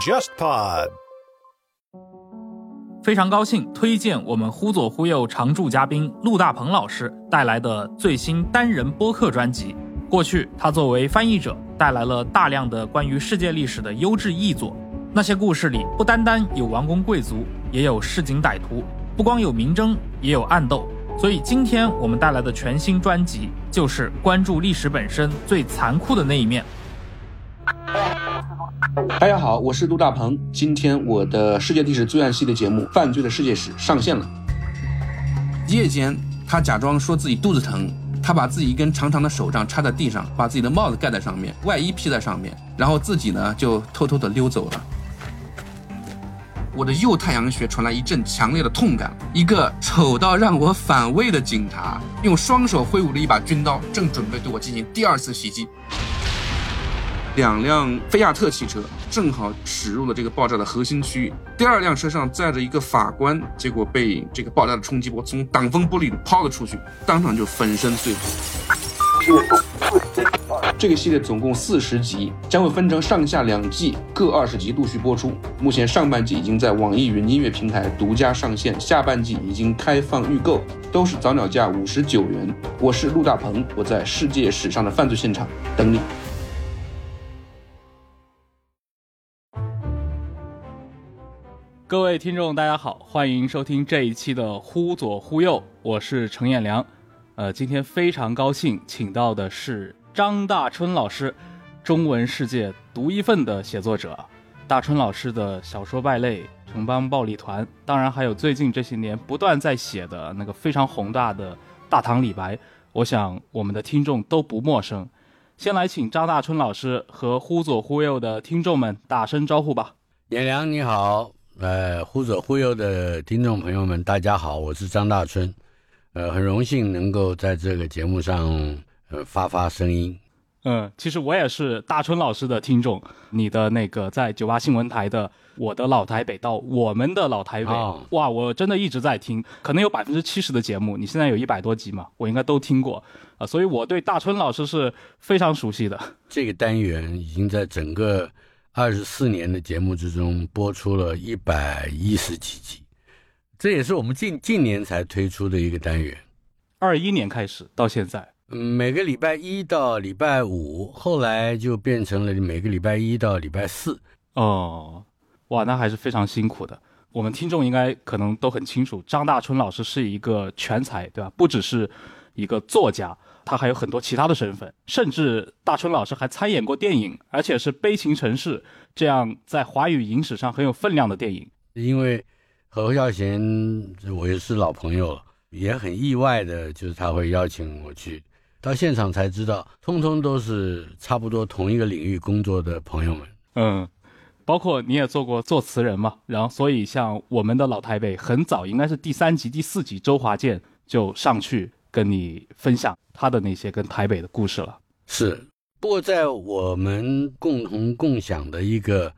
JustPod。非常高兴推荐我们忽左忽右常驻嘉宾陆大鹏老师带来的最新单人播客专辑。过去，他作为翻译者，带来了大量的关于世界历史的优质译作。那些故事里，不单单有王公贵族，也有市井歹徒；不光有明争，也有暗斗。所以，今天我们带来的全新专辑，就是关注历史本身最残酷的那一面。大家好，我是杜大鹏。今天我的世界历史罪案系列节目《犯罪的世界史》上线了。夜间，他假装说自己肚子疼，他把自己一根长长的手杖插在地上，把自己的帽子盖在上面，外衣披在上面，然后自己呢就偷偷的溜走了。我的右太阳穴传来一阵强烈的痛感，一个丑到让我反胃的警察用双手挥舞着一把军刀，正准备对我进行第二次袭击。两辆菲亚特汽车正好驶入了这个爆炸的核心区域。第二辆车上载着一个法官，结果被这个爆炸的冲击波从挡风玻璃里抛了出去，当场就粉身碎骨。这个系列总共四十集，将会分成上下两季，各二十集陆续播出。目前上半季已经在网易云音乐平台独家上线，下半季已经开放预购，都是早鸟价五十九元。我是陆大鹏，我在世界史上的犯罪现场等你。各位听众，大家好，欢迎收听这一期的《忽左忽右》，我是程彦良。呃，今天非常高兴，请到的是张大春老师，中文世界独一份的写作者。大春老师的小说《败类》《城邦暴力团》，当然还有最近这些年不断在写的那个非常宏大的《大唐李白》，我想我们的听众都不陌生。先来请张大春老师和《忽左忽右》的听众们打声招呼吧。颜良你好。呃，忽左忽右的听众朋友们，大家好，我是张大春，呃，很荣幸能够在这个节目上呃发发声音。嗯，其实我也是大春老师的听众，你的那个在九八新闻台的《我的老台北》到《我们的老台北》，哇，我真的一直在听，可能有百分之七十的节目，你现在有一百多集嘛，我应该都听过啊，所以我对大春老师是非常熟悉的。这个单元已经在整个。二十四年的节目之中，播出了一百一十几集，这也是我们近近年才推出的一个单元。二一年开始到现在，嗯，每个礼拜一到礼拜五，后来就变成了每个礼拜一到礼拜四。哦，哇，那还是非常辛苦的。我们听众应该可能都很清楚，张大春老师是一个全才，对吧？不只是一个作家。他还有很多其他的身份，甚至大春老师还参演过电影，而且是《悲情城市》这样在华语影史上很有分量的电影。因为和侯孝贤我也是老朋友了，也很意外的，就是他会邀请我去到现场才知道，通通都是差不多同一个领域工作的朋友们。嗯，包括你也做过作词人嘛，然后所以像我们的老台北，很早应该是第三集、第四集，周华健就上去。跟你分享他的那些跟台北的故事了。是，不过在我们共同共享的一个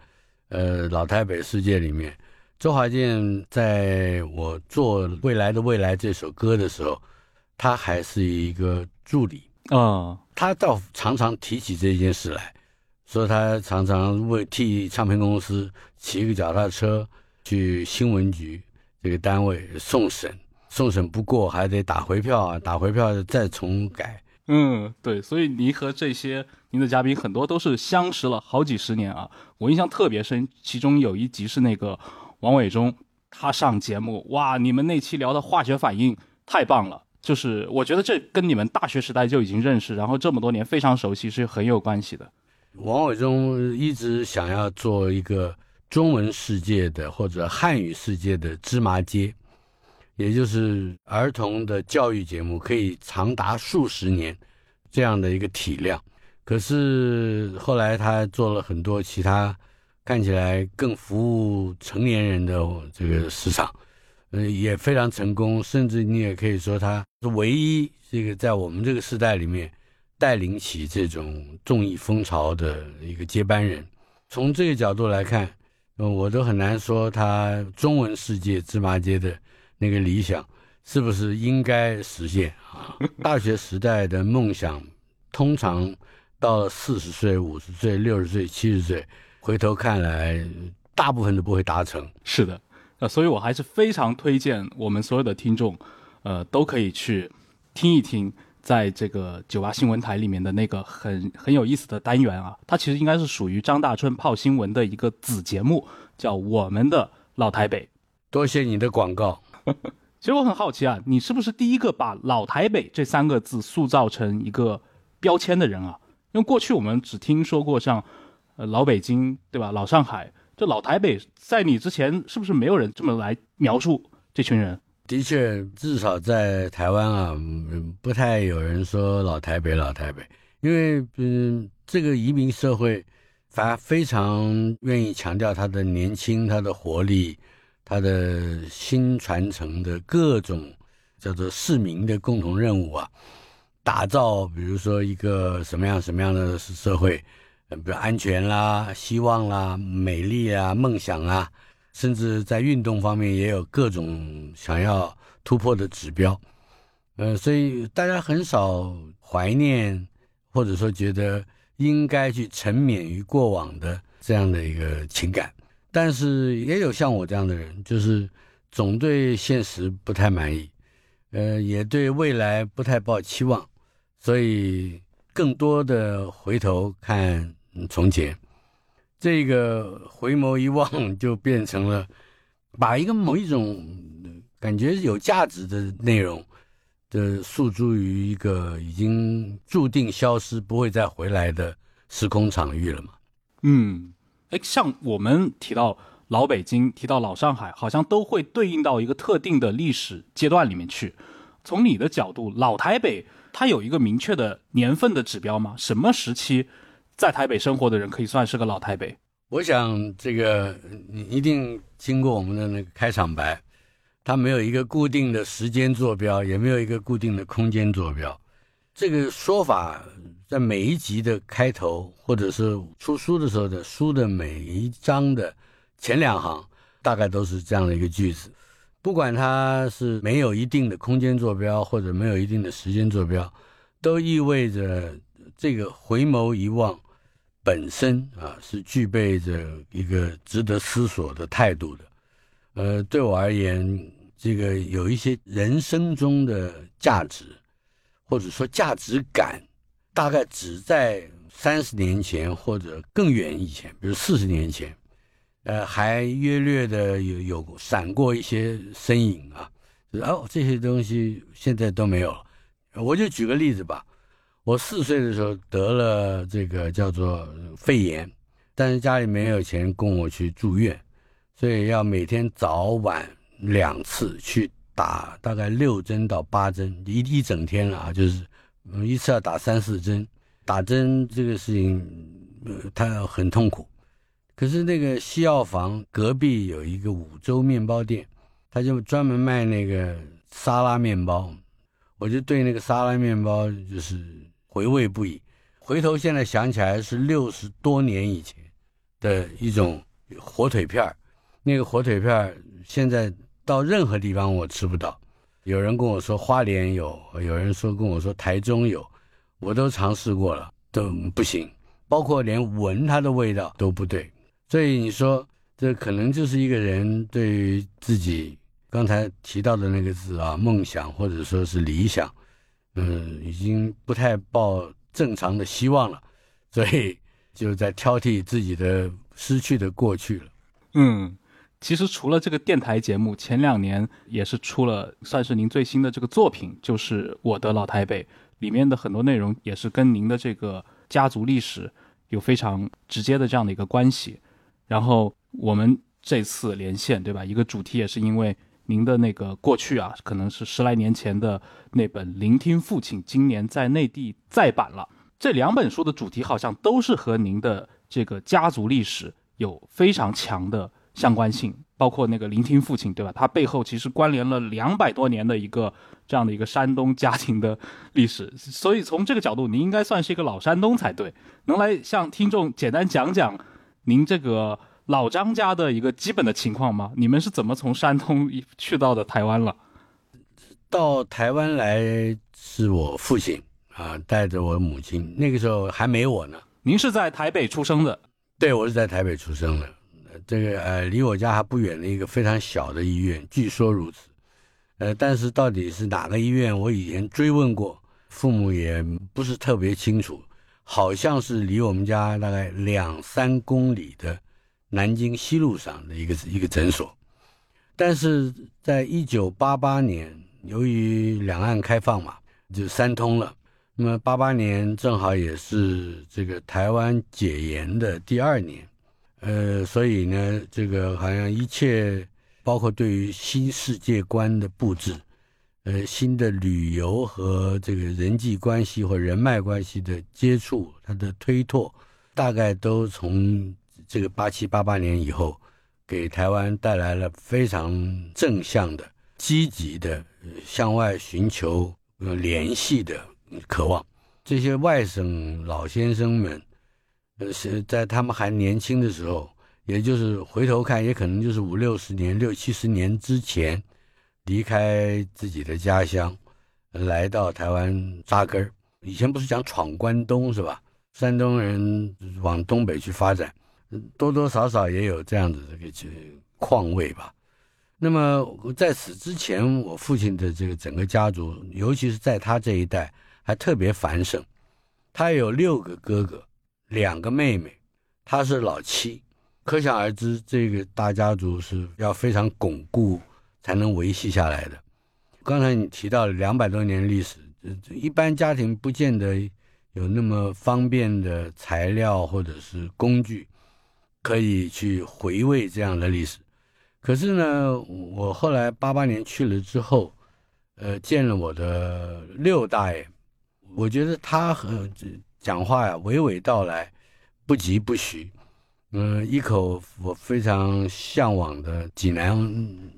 呃老台北世界里面，周华健在我做《未来的未来》这首歌的时候，他还是一个助理啊。他倒常常提起这件事来，说他常常为替唱片公司骑个脚踏车去新闻局这个单位送审。送审不过还得打回票啊，打回票再重改。嗯，对，所以您和这些您的嘉宾很多都是相识了好几十年啊。我印象特别深，其中有一集是那个王伟忠他上节目，哇，你们那期聊的化学反应太棒了。就是我觉得这跟你们大学时代就已经认识，然后这么多年非常熟悉是很有关系的。王伟忠一直想要做一个中文世界的或者汉语世界的芝麻街。也就是儿童的教育节目可以长达数十年，这样的一个体量。可是后来他做了很多其他看起来更服务成年人的这个市场，嗯，也非常成功。甚至你也可以说他是唯一这个在我们这个时代里面带领起这种综艺风潮的一个接班人。从这个角度来看，我都很难说他中文世界芝麻街的。那个理想是不是应该实现啊？大学时代的梦想通常到四十岁、五十岁、六十岁、七十岁，回头看来，大部分都不会达成。是的，呃，所以我还是非常推荐我们所有的听众，呃，都可以去听一听，在这个九八新闻台里面的那个很很有意思的单元啊，它其实应该是属于张大春泡新闻的一个子节目，叫《我们的老台北》。多谢你的广告。其实我很好奇啊，你是不是第一个把“老台北”这三个字塑造成一个标签的人啊？因为过去我们只听说过像，呃，老北京，对吧？老上海，这老台北，在你之前是不是没有人这么来描述这群人？的确，至少在台湾啊，不太有人说老台北，老台北，因为嗯，这个移民社会，反而非常愿意强调他的年轻，他的活力。他的新传承的各种叫做市民的共同任务啊，打造比如说一个什么样什么样的社会，比如安全啦、希望啦、美丽啊、梦想啊，甚至在运动方面也有各种想要突破的指标。呃，所以大家很少怀念或者说觉得应该去沉湎于过往的这样的一个情感。但是也有像我这样的人，就是总对现实不太满意，呃，也对未来不太抱期望，所以更多的回头看从前，这个回眸一望 就变成了把一个某一种感觉有价值的内容的诉诸于一个已经注定消失不会再回来的时空场域了嘛？嗯。哎，像我们提到老北京，提到老上海，好像都会对应到一个特定的历史阶段里面去。从你的角度，老台北它有一个明确的年份的指标吗？什么时期在台北生活的人可以算是个老台北？我想这个你一定经过我们的那个开场白，它没有一个固定的时间坐标，也没有一个固定的空间坐标。这个说法。在每一集的开头，或者是出书的时候的书的每一章的前两行，大概都是这样的一个句子。不管它是没有一定的空间坐标，或者没有一定的时间坐标，都意味着这个回眸一望本身啊是具备着一个值得思索的态度的。呃，对我而言，这个有一些人生中的价值，或者说价值感。大概只在三十年前或者更远以前，比如四十年前，呃，还约略的有有闪过一些身影啊。哦，这些东西现在都没有了。我就举个例子吧，我四岁的时候得了这个叫做肺炎，但是家里没有钱供我去住院，所以要每天早晚两次去打，大概六针到八针，一一整天啊，就是。一次要打三四针，打针这个事情，呃，他很痛苦。可是那个西药房隔壁有一个五洲面包店，他就专门卖那个沙拉面包，我就对那个沙拉面包就是回味不已。回头现在想起来是六十多年以前的一种火腿片那个火腿片现在到任何地方我吃不到。有人跟我说花莲有，有人说跟我说台中有，我都尝试过了，都不行，包括连闻它的味道都不对。所以你说这可能就是一个人对于自己刚才提到的那个字啊，梦想或者说是理想，嗯，已经不太抱正常的希望了，所以 就在挑剔自己的失去的过去了。嗯。其实除了这个电台节目，前两年也是出了算是您最新的这个作品，就是《我的老台北》里面的很多内容也是跟您的这个家族历史有非常直接的这样的一个关系。然后我们这次连线，对吧？一个主题也是因为您的那个过去啊，可能是十来年前的那本《聆听父亲》，今年在内地再版了。这两本书的主题好像都是和您的这个家族历史有非常强的。相关性包括那个聆听父亲，对吧？他背后其实关联了两百多年的一个这样的一个山东家庭的历史，所以从这个角度，您应该算是一个老山东才对。能来向听众简单讲讲您这个老张家的一个基本的情况吗？你们是怎么从山东去到的台湾了？到台湾来是我父亲啊，带着我母亲，那个时候还没我呢。您是在台北出生的？对，我是在台北出生的。这个呃，离我家还不远的一个非常小的医院，据说如此。呃，但是到底是哪个医院，我以前追问过，父母也不是特别清楚。好像是离我们家大概两三公里的南京西路上的一个一个诊所。但是在一九八八年，由于两岸开放嘛，就三通了。那么八八年正好也是这个台湾解严的第二年。呃，所以呢，这个好像一切，包括对于新世界观的布置，呃，新的旅游和这个人际关系或人脉关系的接触，它的推拓，大概都从这个八七八八年以后，给台湾带来了非常正向的、积极的向外寻求联系的渴望。这些外省老先生们。是在他们还年轻的时候，也就是回头看，也可能就是五六十年、六七十年之前，离开自己的家乡，来到台湾扎根以前不是讲闯关东是吧？山东人往东北去发展，多多少少也有这样子这个况味吧。那么在此之前，我父亲的这个整个家族，尤其是在他这一代，还特别繁盛。他有六个哥哥。两个妹妹，他是老七，可想而知，这个大家族是要非常巩固才能维系下来的。刚才你提到两百多年历史，这这一般家庭不见得有那么方便的材料或者是工具，可以去回味这样的历史。可是呢，我后来八八年去了之后，呃，见了我的六大爷，我觉得他和。讲话呀，娓娓道来，不疾不徐，嗯，一口我非常向往的济南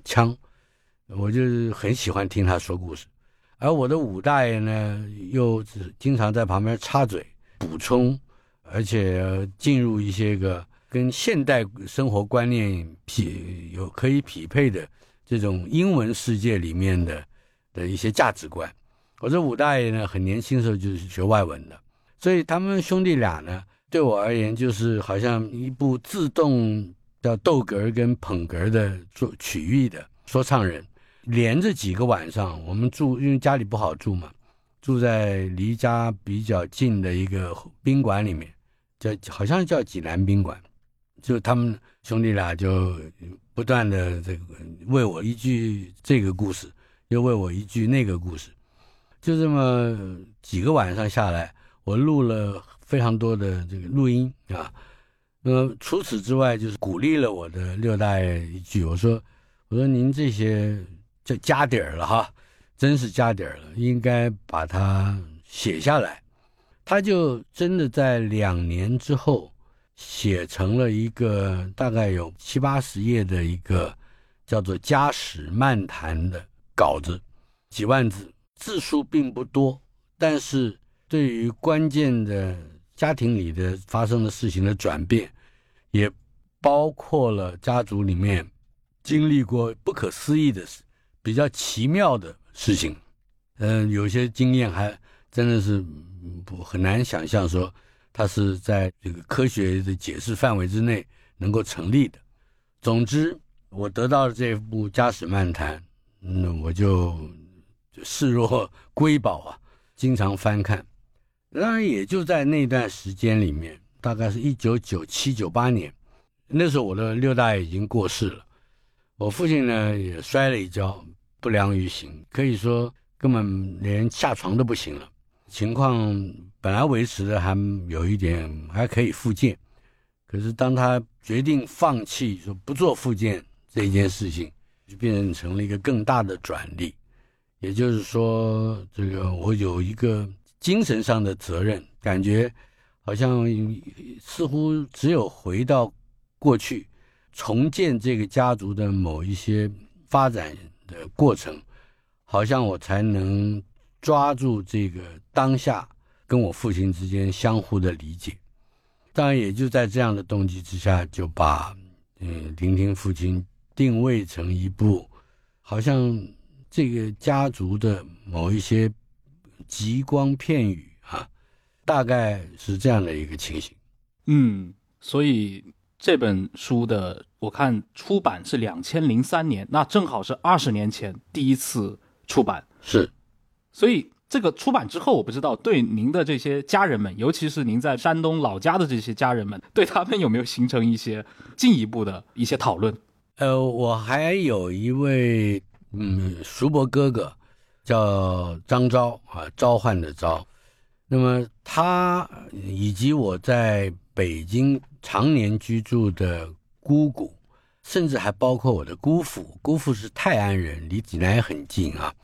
腔，我就是很喜欢听他说故事。而我的五大爷呢，又经常在旁边插嘴补充，而且进入一些个跟现代生活观念匹有可以匹配的这种英文世界里面的的一些价值观。我这五大爷呢，很年轻的时候就是学外文的。所以他们兄弟俩呢，对我而言就是好像一部自动叫逗哏跟捧哏的做曲艺的说唱人，连着几个晚上，我们住，因为家里不好住嘛，住在离家比较近的一个宾馆里面，叫好像叫济南宾馆，就他们兄弟俩就不断的这个为我一句这个故事，又为我一句那个故事，就这么几个晚上下来。我录了非常多的这个录音啊，那么除此之外，就是鼓励了我的六大爷一句，我说：“我说您这些就加底儿了哈，真是加底儿了，应该把它写下来。”他就真的在两年之后写成了一个大概有七八十页的一个叫做《家史漫谈》的稿子，几万字，字数并不多，但是。对于关键的家庭里的发生的事情的转变，也包括了家族里面经历过不可思议的事、比较奇妙的事情。嗯，有些经验还真的是不很难想象，说它是在这个科学的解释范围之内能够成立的。总之，我得到了这部《家史漫谈》，那我就视若瑰宝啊，经常翻看。当然，也就在那段时间里面，大概是一九九七九八年，那时候我的六大爷已经过世了，我父亲呢也摔了一跤，不良于行，可以说根本连下床都不行了。情况本来维持的还有一点还可以复健，可是当他决定放弃说不做复健这件事情，就变成了一个更大的转力。也就是说，这个我有一个。精神上的责任，感觉好像似乎只有回到过去，重建这个家族的某一些发展的过程，好像我才能抓住这个当下跟我父亲之间相互的理解。当然，也就在这样的动机之下，就把嗯聆听父亲定位成一部好像这个家族的某一些。极光片语啊，大概是这样的一个情形。嗯，所以这本书的我看出版是两千零三年，那正好是二十年前第一次出版。是，所以这个出版之后，我不知道对您的这些家人们，尤其是您在山东老家的这些家人们，对他们有没有形成一些进一步的一些讨论？呃，我还有一位嗯叔伯哥哥，叫张昭啊，召唤的昭。那么他以及我在北京常年居住的姑姑，甚至还包括我的姑父，姑父是泰安人，离济南也很近啊。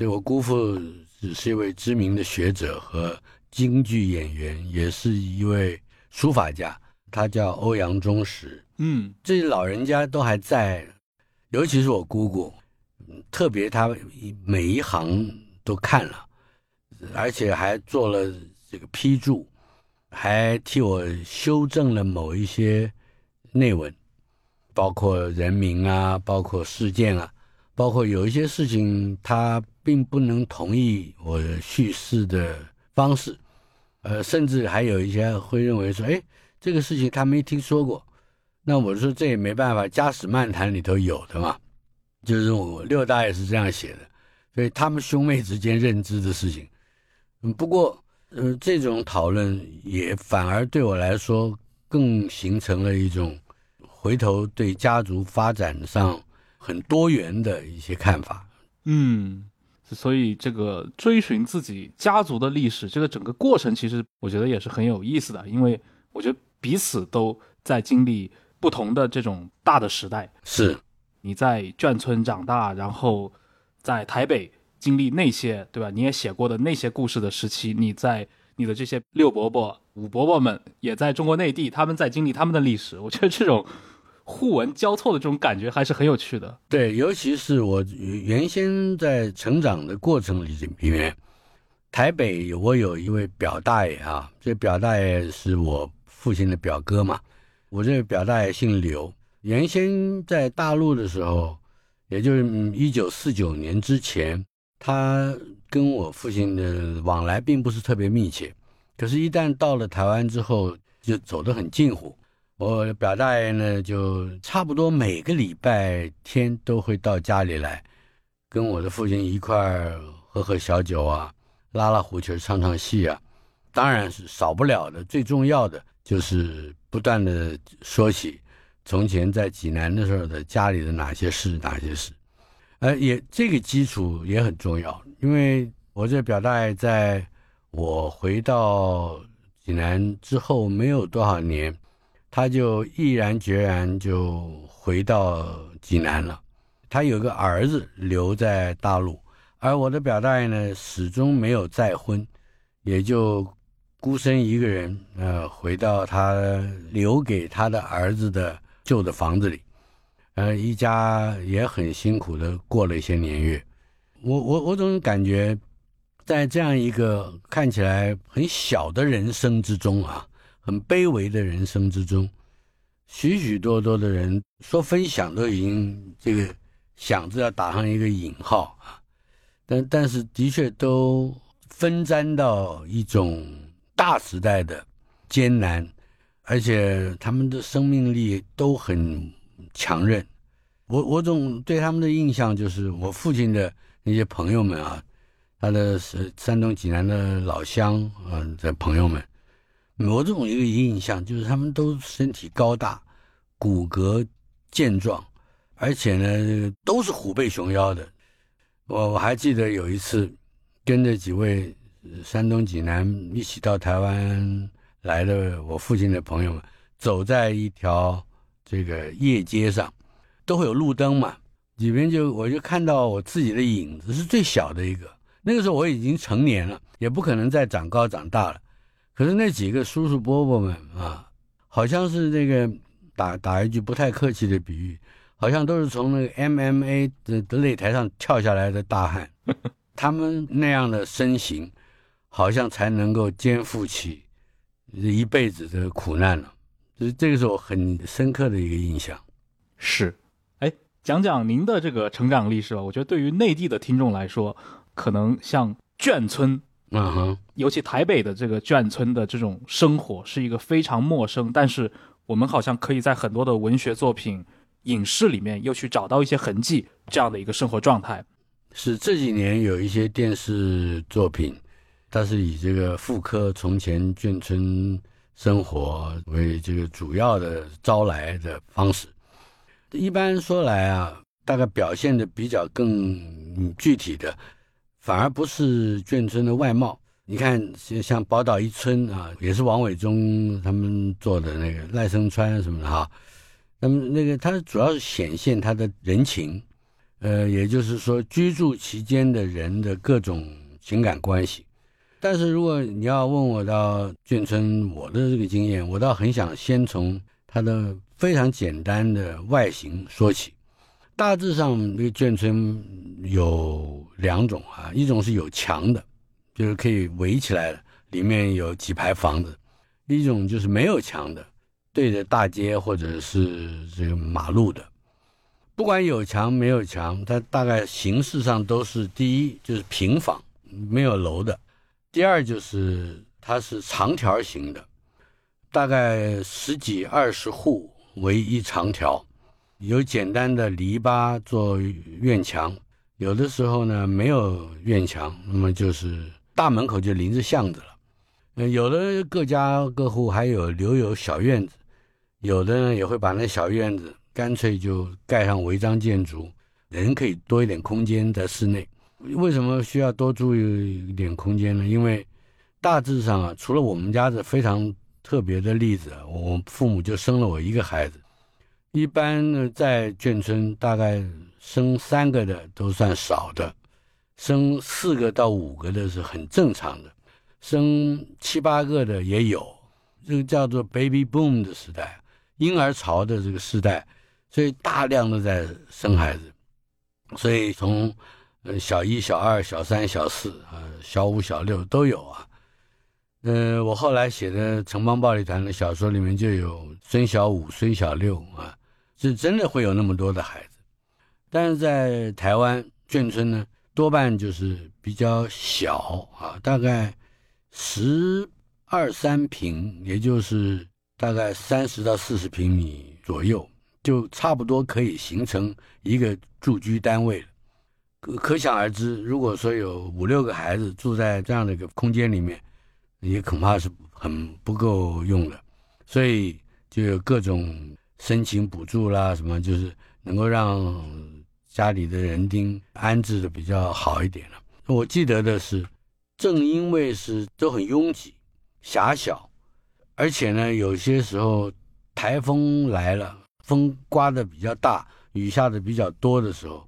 这我姑父只是一位知名的学者和京剧演员，也是一位书法家，他叫欧阳中石。嗯，这些老人家都还在，尤其是我姑姑，特别他每一行都看了，而且还做了这个批注，还替我修正了某一些内文，包括人名啊，包括事件啊，包括有一些事情他并不能同意我叙事的方式，呃，甚至还有一些会认为说，哎，这个事情他没听说过。那我说这也没办法，《家史漫谈》里头有的嘛，就是我六大爷是这样写的，所以他们兄妹之间认知的事情。嗯，不过，呃，这种讨论也反而对我来说更形成了一种回头对家族发展上很多元的一些看法。嗯，所以这个追寻自己家族的历史，这个整个过程，其实我觉得也是很有意思的，因为我觉得彼此都在经历。不同的这种大的时代，是你在眷村长大，然后在台北经历那些，对吧？你也写过的那些故事的时期，你在你的这些六伯伯、五伯伯们也在中国内地，他们在经历他们的历史。我觉得这种互文交错的这种感觉还是很有趣的。对，尤其是我原先在成长的过程里里面，台北我有一位表大爷啊，这表大爷是我父亲的表哥嘛。我这个表大爷姓刘，原先在大陆的时候，也就是一九四九年之前，他跟我父亲的往来并不是特别密切。可是，一旦到了台湾之后，就走得很近乎。我表大爷呢，就差不多每个礼拜天都会到家里来，跟我的父亲一块儿喝喝小酒啊，拉拉胡琴，唱唱戏啊。当然是少不了的，最重要的就是。不断的说起从前在济南的时候的家里的哪些事哪些事，呃，也这个基础也很重要，因为我这表大爷在我回到济南之后没有多少年，他就毅然决然就回到济南了。他有个儿子留在大陆，而我的表大爷呢始终没有再婚，也就。孤身一个人，呃，回到他留给他的儿子的旧的房子里，呃，一家也很辛苦的过了一些年月。我我我总感觉，在这样一个看起来很小的人生之中啊，很卑微的人生之中，许许多多的人说分享都已经这个想着要打上一个引号啊，但但是的确都分沾到一种。大时代的艰难，而且他们的生命力都很强韧。我我总对他们的印象就是，我父亲的那些朋友们啊，他的是山东济南的老乡啊的朋友们，我这种一个印象就是他们都身体高大，骨骼健壮，而且呢都是虎背熊腰的。我我还记得有一次跟着几位。山东济南一起到台湾来的我父亲的朋友们，走在一条这个夜街上，都会有路灯嘛，里面就我就看到我自己的影子，是最小的一个。那个时候我已经成年了，也不可能再长高长大了。可是那几个叔叔伯伯们啊，好像是那个打打一句不太客气的比喻，好像都是从那个 MMA 的的擂台上跳下来的大汉，他们那样的身形。好像才能够肩负起一辈子的苦难了，就是这个是我很深刻的一个印象。是，哎，讲讲您的这个成长历史吧。我觉得对于内地的听众来说，可能像眷村嗯哼，尤其台北的这个眷村的这种生活是一个非常陌生，但是我们好像可以在很多的文学作品、影视里面又去找到一些痕迹，这样的一个生活状态。是这几年有一些电视作品，它是以这个复刻从前眷村生活为这个主要的招来的方式。一般说来啊，大概表现的比较更具体的，反而不是眷村的外貌。你看，像像宝岛一村啊，也是王伟忠他们做的那个赖声川什么的哈。那么那个它主要是显现他的人情，呃，也就是说居住期间的人的各种情感关系。但是如果你要问我到眷村，我的这个经验，我倒很想先从它的非常简单的外形说起。大致上，那个眷村有两种啊，一种是有墙的，就是可以围起来的，里面有几排房子；一种就是没有墙的，对着大街或者是这个马路的。不管有墙没有墙，它大概形式上都是：第一就是平房，没有楼的；第二就是它是长条形的，大概十几二十户为一长条。有简单的篱笆做院墙，有的时候呢没有院墙，那么就是大门口就临着巷子了。嗯，有的各家各户还有留有小院子，有的呢也会把那小院子干脆就盖上违章建筑，人可以多一点空间在室内。为什么需要多注意一点空间呢？因为大致上啊，除了我们家的非常特别的例子，我父母就生了我一个孩子。一般呢，在眷村大概生三个的都算少的，生四个到五个的是很正常的，生七八个的也有，这个叫做 baby boom 的时代，婴儿潮的这个时代，所以大量的在生孩子，所以从呃小一、小二、小三、小四啊，小五、小六都有啊。嗯，我后来写的《城邦暴力团》的小说里面就有孙小五、孙小六啊。是真的会有那么多的孩子，但是在台湾眷村呢，多半就是比较小啊，大概十二三平，也就是大概三十到四十平米左右，就差不多可以形成一个住居单位了。可可想而知，如果说有五六个孩子住在这样的一个空间里面，也恐怕是很不够用的，所以就有各种。申请补助啦，什么就是能够让家里的人丁安置的比较好一点了。我记得的是，正因为是都很拥挤、狭小，而且呢，有些时候台风来了，风刮的比较大，雨下的比较多的时候，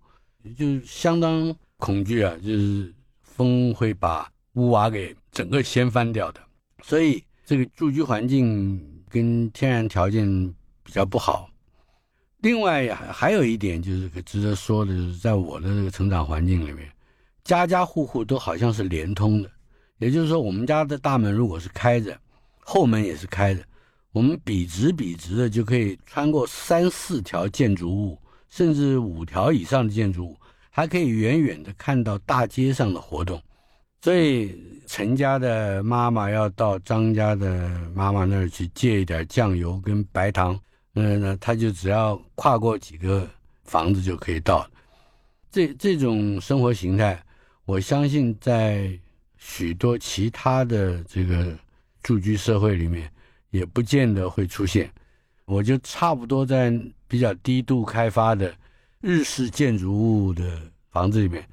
就相当恐惧啊，就是风会把屋瓦给整个掀翻掉的。所以这个住居环境跟天然条件。比较不好。另外还还有一点就是值得说的，就是在我的这个成长环境里面，家家户户都好像是连通的。也就是说，我们家的大门如果是开着，后门也是开着，我们笔直笔直的就可以穿过三四条建筑物，甚至五条以上的建筑物，还可以远远的看到大街上的活动。所以陈家的妈妈要到张家的妈妈那儿去借一点酱油跟白糖。嗯，那他就只要跨过几个房子就可以到。这这种生活形态，我相信在许多其他的这个住居社会里面，也不见得会出现。我就差不多在比较低度开发的日式建筑物的房子里面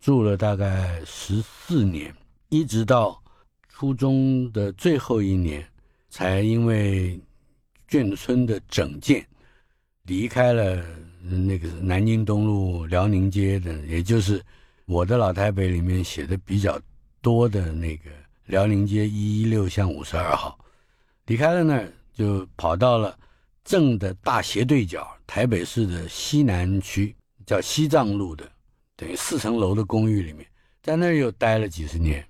住了大概十四年，一直到初中的最后一年，才因为。眷村的整建，离开了那个南京东路辽宁街的，也就是我的老台北里面写的比较多的那个辽宁街一一六巷五十二号，离开了那儿就跑到了正的大斜对角台北市的西南区，叫西藏路的，等于四层楼的公寓里面，在那儿又待了几十年。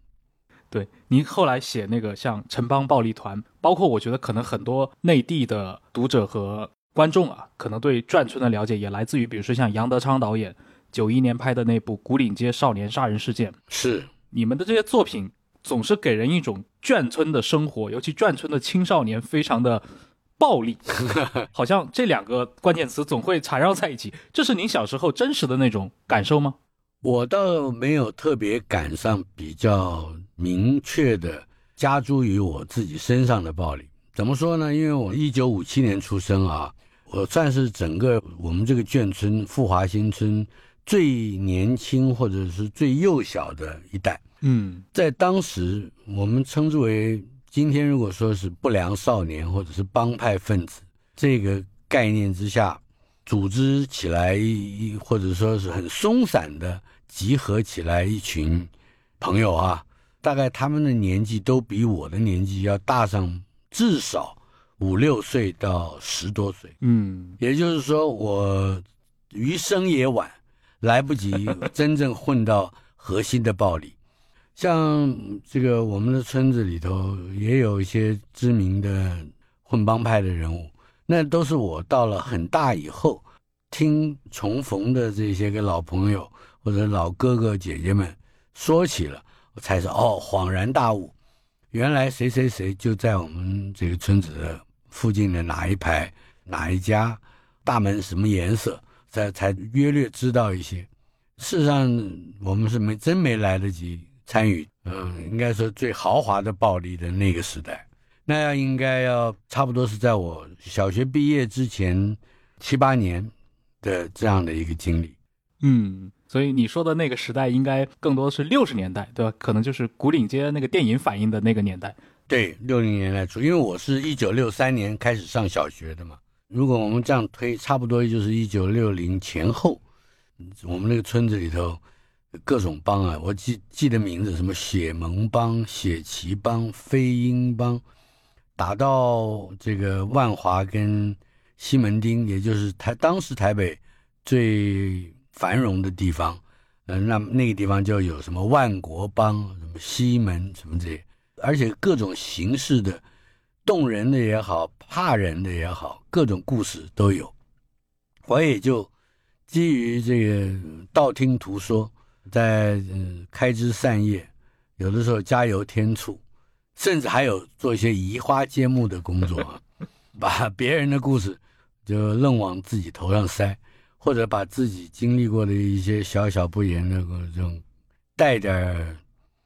对，您后来写那个像城邦暴力团，包括我觉得可能很多内地的读者和观众啊，可能对转村的了解也来自于，比如说像杨德昌导演九一年拍的那部《古岭街少年杀人事件》。是你们的这些作品总是给人一种眷村的生活，尤其眷村的青少年非常的暴力，好像这两个关键词总会缠绕在一起。这是您小时候真实的那种感受吗？我倒没有特别赶上比较明确的加诸于我自己身上的暴力。怎么说呢？因为我一九五七年出生啊，我算是整个我们这个眷村富华新村最年轻或者是最幼小的一代。嗯在当时，我们称之为今天如果说是不良少年或者是帮派分子这个概念之下，组织起来一或者说是很松散的集合起来一群朋友啊，大概他们的年纪都比我的年纪要大上至少五六岁到十多岁。嗯也就是说，我余生也晚，来不及真正混到核心的暴力。像这个我们的村子里头也有一些知名的混帮派的人物，那都是我到了很大以后，听重逢的这些个老朋友或者老哥哥姐姐们说起了，我才是哦恍然大悟，原来谁谁谁就在我们这个村子附近的哪一排哪一家，大门什么颜色，才才约略知道一些。事实上，我们是没真没来得及参与，嗯，应该说最豪华的暴力的那个时代，那要应该要差不多是在我小学毕业之前七八年的这样的一个经历。嗯，所以你说的那个时代应该更多是六十年代，对吧？可能就是古岭街那个电影反映的那个年代。对，六零年代初，因为我是一九六三年开始上小学的嘛。如果我们这样推，差不多就是一九六零前后，我们那个村子里头各种帮啊，我记记得名字，什么血盟帮、血旗帮、飞鹰帮，打到这个万华跟西门町，也就是台当时台北最繁荣的地方。呃，那那个地方就有什么万国帮、什么西门什么这些。而且各种形式的、动人的也好、怕人的也好，各种故事都有。我也就基于这个道听途说，在嗯开枝散叶，有的时候加油添醋，甚至还有做一些移花接木的工作，把别人的故事就愣往自己头上塞，或者把自己经历过的一些小小不言的这种带点儿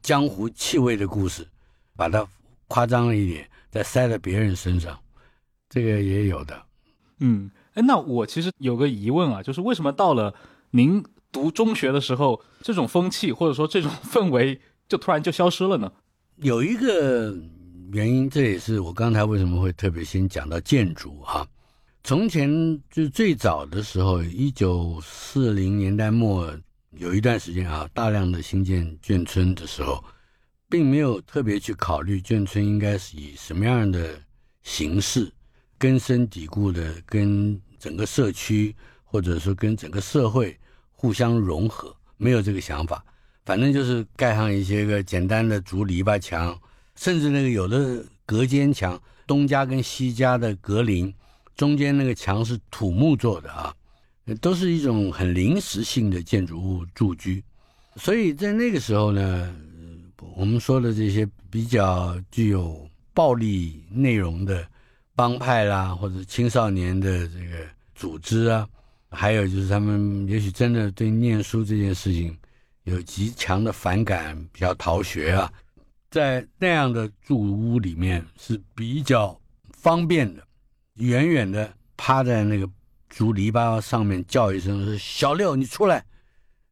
江湖气味的故事。把它夸张了一点，再塞在别人身上，这个也有的。嗯，哎，那我其实有个疑问啊，就是为什么到了您读中学的时候，这种风气或者说这种氛围就突然就消失了呢？有一个原因，这也是我刚才为什么会特别先讲到建筑哈。从前就最早的时候，一九四零年代末有一段时间啊，大量的新建眷村的时候。并没有特别去考虑眷村应该是以什么样的形式根深蒂固的跟整个社区或者说跟整个社会互相融合，没有这个想法。反正就是盖上一些个简单的竹篱笆墙，甚至那个有的隔间墙，东家跟西家的隔邻，中间那个墙是土木做的啊，都是一种很临时性的建筑物住居。所以在那个时候呢。我们说的这些比较具有暴力内容的帮派啦，或者青少年的这个组织啊，还有就是他们也许真的对念书这件事情有极强的反感，比较逃学啊，在那样的住屋里面是比较方便的，远远的趴在那个竹篱笆上面叫一声说：“小六，你出来！”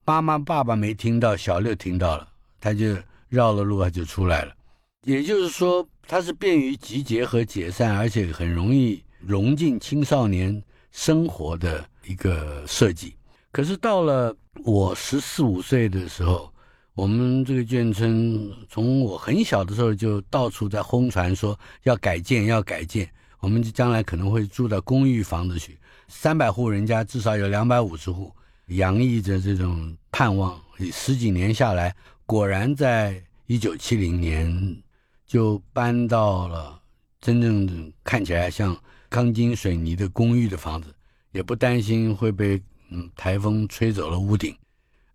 妈妈、爸爸没听到，小六听到了，他就。绕了路，他就出来了。也就是说，它是便于集结和解散，而且很容易融进青少年生活的一个设计。可是到了我十四五岁的时候，我们这个眷村从我很小的时候就到处在轰传说要改建，要改建。我们将来可能会住到公寓房子去，三百户人家至少有两百五十户，洋溢着这种盼望。十几年下来。果然，在一九七零年就搬到了真正的看起来像钢筋水泥的公寓的房子，也不担心会被嗯台风吹走了屋顶。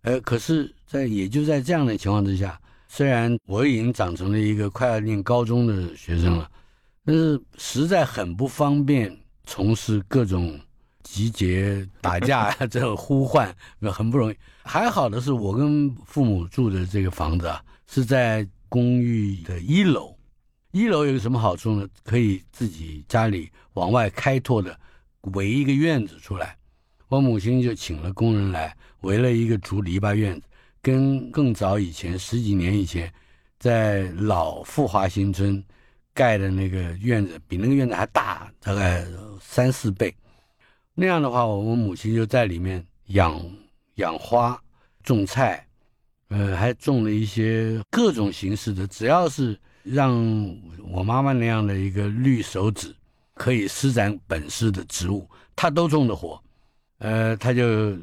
呃，可是，在也就在这样的情况之下，虽然我已经长成了一个快要念高中的学生了，但是实在很不方便从事各种集结、打架 这种呼唤，很不容易。还好的是，我跟父母住的这个房子啊，是在公寓的一楼。一楼有个什么好处呢？可以自己家里往外开拓的围一个院子出来。我母亲就请了工人来围了一个竹篱笆院子，跟更早以前十几年以前在老富华新村盖的那个院子比那个院子还大，大概三四倍。那样的话，我们母亲就在里面养养花、种菜，呃，还种了一些各种形式的，只要是。让我妈妈那样的一个绿手指可以施展本事的植物，她都种的活，呃，她就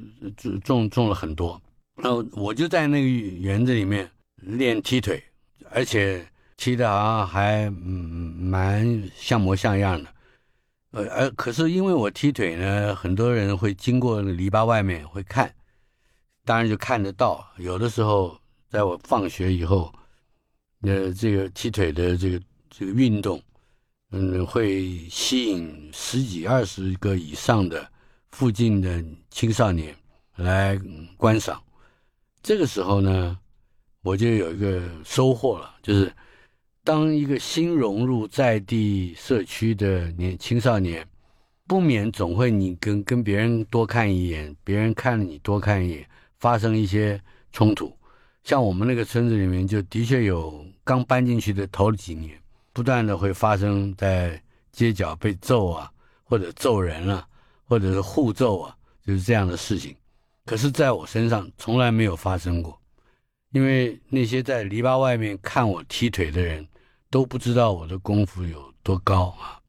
种种了很多。然后我就在那个园子里面练踢腿，而且踢的好像还蛮像模像样的。呃，而可是因为我踢腿呢，很多人会经过篱笆外面会看，当然就看得到。有的时候在我放学以后。呃，这个踢腿的这个这个运动，嗯，会吸引十几二十个以上的附近的青少年来观赏。这个时候呢，我就有一个收获了，就是当一个新融入在地社区的年青少年，不免总会你跟跟别人多看一眼，别人看了你多看一眼，发生一些冲突。像我们那个村子里面，就的确有刚搬进去的头几年，不断的会发生在街角被揍啊，或者揍人啊，或者是互揍啊，就是这样的事情。可是，在我身上从来没有发生过，因为那些在篱笆外面看我踢腿的人，都不知道我的功夫有多高啊，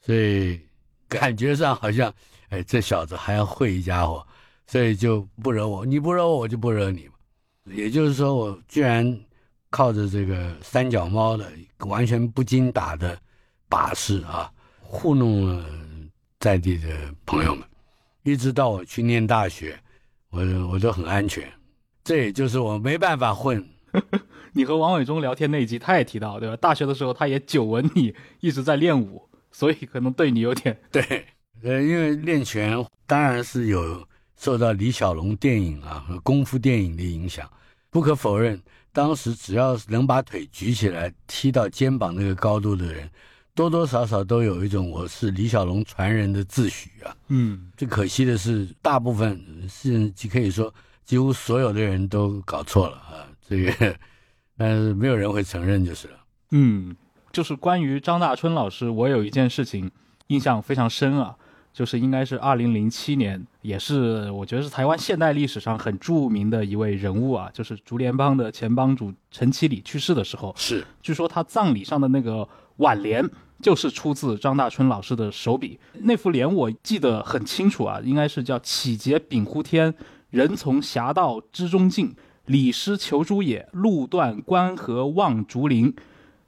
所以感觉上好像，哎，这小子还要会一家伙，所以就不惹我，你不惹我，我就不惹你嘛。也就是说，我居然靠着这个三脚猫的完全不经打的把式啊，糊弄了在地的朋友们，一直到我去念大学，我我都很安全。这也就是我没办法混。你和王伟忠聊天那一集，他也提到，对吧？大学的时候，他也久闻你一直在练武，所以可能对你有点 对。呃，因为练拳当然是有。受到李小龙电影啊和功夫电影的影响，不可否认，当时只要能把腿举起来踢到肩膀那个高度的人，多多少少都有一种我是李小龙传人的自诩啊。嗯，最可惜的是，大部分是可以说几乎所有的人都搞错了啊。这个，但是没有人会承认就是了。嗯，就是关于张大春老师，我有一件事情印象非常深啊。就是应该是二零零七年，也是我觉得是台湾现代历史上很著名的一位人物啊，就是竹联帮的前帮主陈其礼去世的时候，是据说他葬礼上的那个挽联就是出自张大春老师的手笔，那幅联我记得很清楚啊，应该是叫“启节禀乎天，人从侠道之中进，李师求诸也，路断关河望竹林”。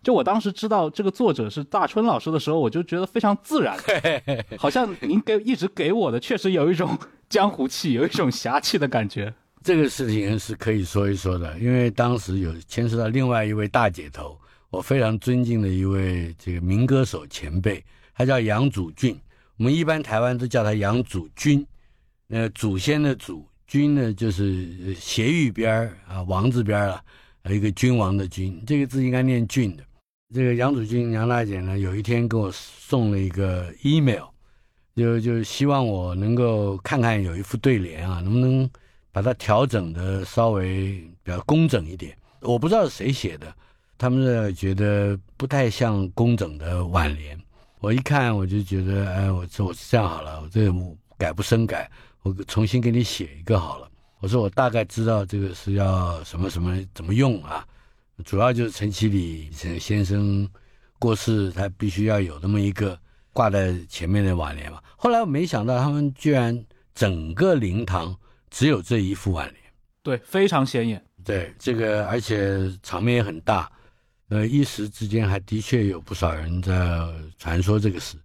就我当时知道这个作者是大春老师的时候，我就觉得非常自然，好像您给一直给我的确实有一种江湖气，有一种侠气的感觉。这个事情是可以说一说的，因为当时有牵涉到另外一位大姐头，我非常尊敬的一位这个民歌手前辈，他叫杨祖俊，我们一般台湾都叫他杨祖君。那祖先的祖，君呢就是斜玉边啊，王字边儿啊，一个君王的君，这个字应该念俊的。这个杨祖君杨大姐呢，有一天给我送了一个 email，就就希望我能够看看有一副对联啊，能不能把它调整的稍微比较工整一点。我不知道是谁写的，他们觉得不太像工整的挽联。我一看我就觉得，哎，我说我这样好了，我这个改不生改，我重新给你写一个好了。我说我大概知道这个是要什么什么怎么用啊。主要就是陈其礼陈先生过世，他必须要有那么一个挂在前面的挽联嘛。后来我没想到，他们居然整个灵堂只有这一副挽联，对，非常显眼。对，这个而且场面也很大，呃，一时之间还的确有不少人在传说这个事。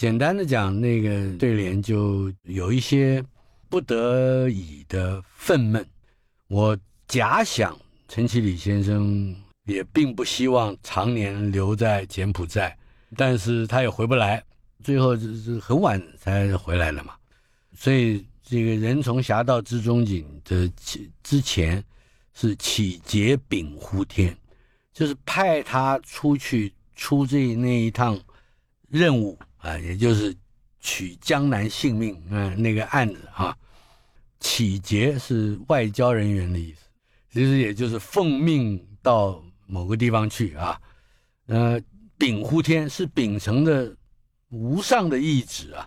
简单的讲，那个对联就有一些不得已的愤懑。我假想。陈其礼先生也并不希望常年留在柬埔寨，但是他也回不来，最后是很晚才回来了嘛。所以这个人从侠盗之中景的之前是启节禀呼天，就是派他出去出这那一趟任务啊，也就是取江南性命嗯那个案子啊。启节是外交人员的意思，其实也就是奉命到某个地方去啊。呃，禀呼天是秉承的无上的意志啊。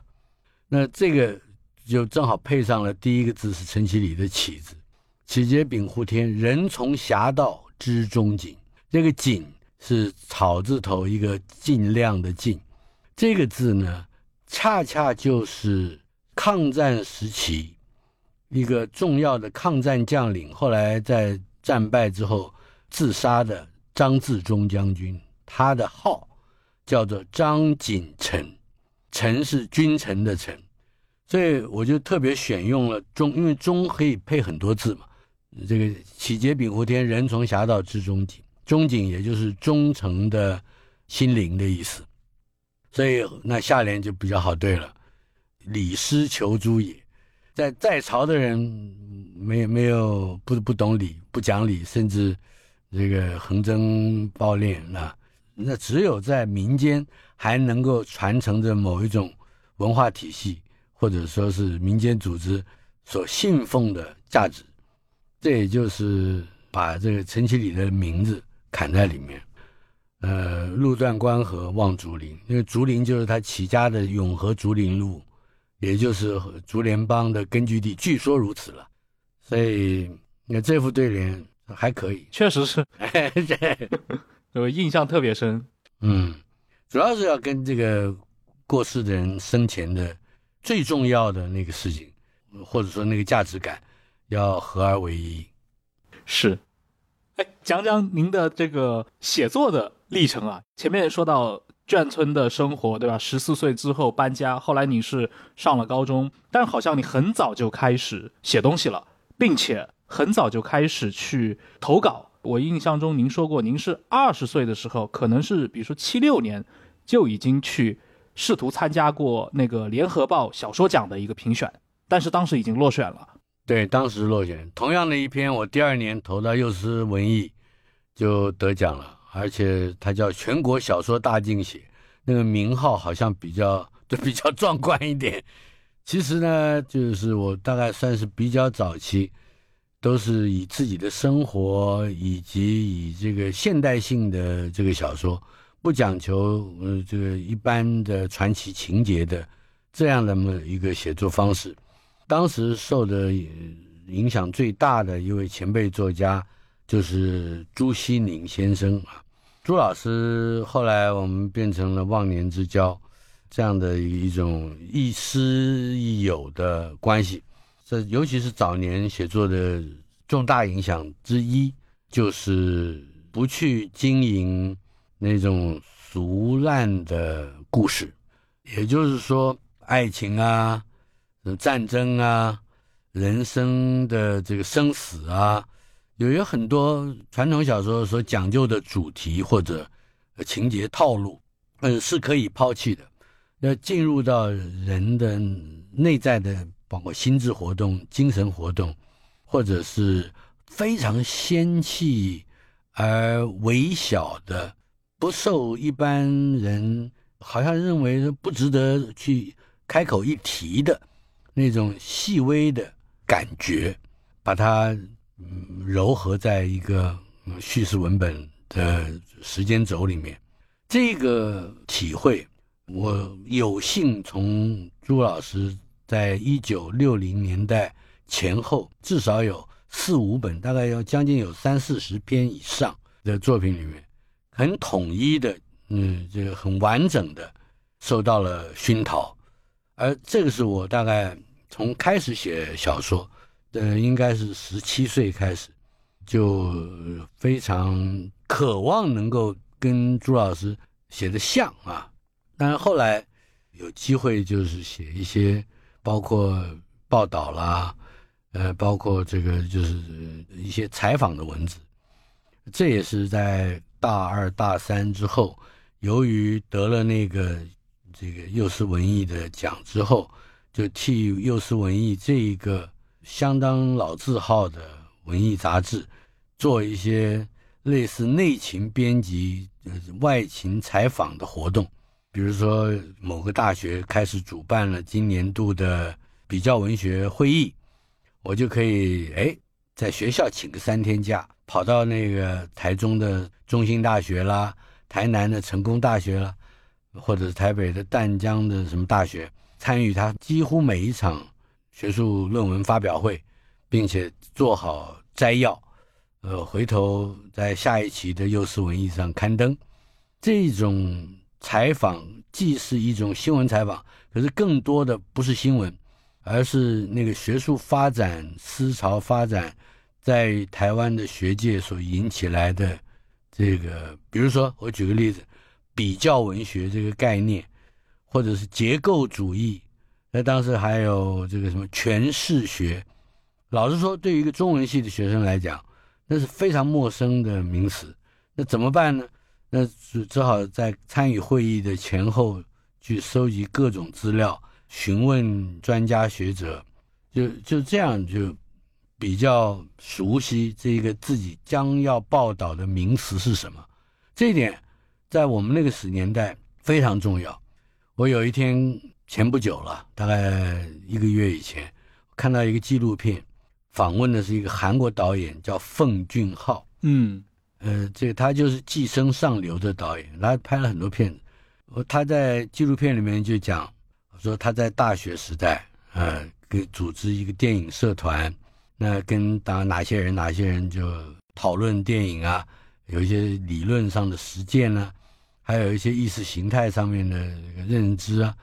那这个就正好配上了第一个字是陈其礼的启字，启节禀呼天，人从侠盗知中景。这个景是草字头一个尽量的尽，这个字呢，恰恰就是抗战时期。一个重要的抗战将领，后来在战败之后自杀的张自忠将军，他的号叫做张锦臣，臣是君臣的臣，所以我就特别选用了忠，因为忠可以配很多字嘛。这个启节禀呼天，人从侠盗知中景，中景也就是忠诚的心灵的意思，所以那下联就比较好对了，李师求诸也。在在朝的人没有没有不不懂礼不讲理，甚至这个横征暴敛啊，那只有在民间还能够传承着某一种文化体系，或者说是民间组织所信奉的价值。这也就是把这个陈其礼的名字砍在里面。呃，路转关河望竹林，因为竹林就是他起家的永和竹林路。也就是竹联帮的根据地，据说如此了，所以那这副对联还可以，确实是，对我印象特别深。嗯，主要是要跟这个过世的人生前的最重要的那个事情，或者说那个价值感，要合而为一。是，哎，讲讲您的这个写作的历程啊，前面说到。眷村的生活，对吧？十四岁之后搬家，后来你是上了高中，但是好像你很早就开始写东西了，并且很早就开始去投稿。我印象中您说过，您是二十岁的时候，可能是比如说七六年就已经去试图参加过那个联合报小说奖的一个评选，但是当时已经落选了。对，当时落选。同样的一篇，我第二年投到幼师文艺就得奖了。而且它叫全国小说大竞写，那个名号好像比较就比较壮观一点。其实呢，就是我大概算是比较早期，都是以自己的生活以及以这个现代性的这个小说，不讲求呃这个一般的传奇情节的这样的么一个写作方式。当时受的影响最大的一位前辈作家就是朱西宁先生啊。朱老师后来我们变成了忘年之交，这样的一种亦师亦友的关系。这尤其是早年写作的重大影响之一，就是不去经营那种俗烂的故事，也就是说，爱情啊、战争啊、人生的这个生死啊。有有很多传统小说所讲究的主题或者情节套路，嗯，是可以抛弃的。要进入到人的内在的，包括心智活动、精神活动，或者是非常仙气而微小的，不受一般人好像认为不值得去开口一提的那种细微的感觉，把它。糅合在一个叙事文本的时间轴里面，这个体会，我有幸从朱老师在一九六零年代前后至少有四五本，大概要将近有三四十篇以上的作品里面，很统一的，嗯，这个很完整的受到了熏陶，而这个是我大概从开始写小说。呃，应该是十七岁开始，就非常渴望能够跟朱老师写的像啊。但是后来有机会，就是写一些包括报道啦，呃，包括这个就是一些采访的文字，这也是在大二大三之后，由于得了那个这个幼师文艺的奖之后，就替幼师文艺这一个相当老字号的文艺杂志做一些类似内勤编辑、外勤采访的活动。比如说，某个大学开始主办了今年度的比较文学会议，我就可以哎，在学校请个三天假，跑到那个台中的中兴大学啦，台南的成功大学啦，或者台北的淡江的什么大学，参与他几乎每一场学术论文发表会，并且做好摘要，呃，回头在下一期的《幼师文艺》上刊登这种。采访既是一种新闻采访，可是更多的不是新闻，而是那个学术发展、思潮发展在台湾的学界所引起来的这个，比如说我举个例子，比较文学这个概念，或者是结构主义，那当时还有这个什么诠释学，老实说，对于一个中文系的学生来讲，那是非常陌生的名词，那怎么办呢？那只只好在参与会议的前后去收集各种资料，询问专家学者，就就这样就比较熟悉这个自己将要报道的名词是什么。这一点在我们那个时年代非常重要。我有一天前不久了，大概一个月以前，看到一个纪录片，访问的是一个韩国导演，叫奉俊昊。嗯。呃，这个他就是《寄生上流》的导演，他拍了很多片子。他在纪录片里面就讲说，他在大学时代，呃，给组织一个电影社团，那跟当哪些人哪些人就讨论电影啊，有一些理论上的实践呢，还有一些意识形态上面的认知啊。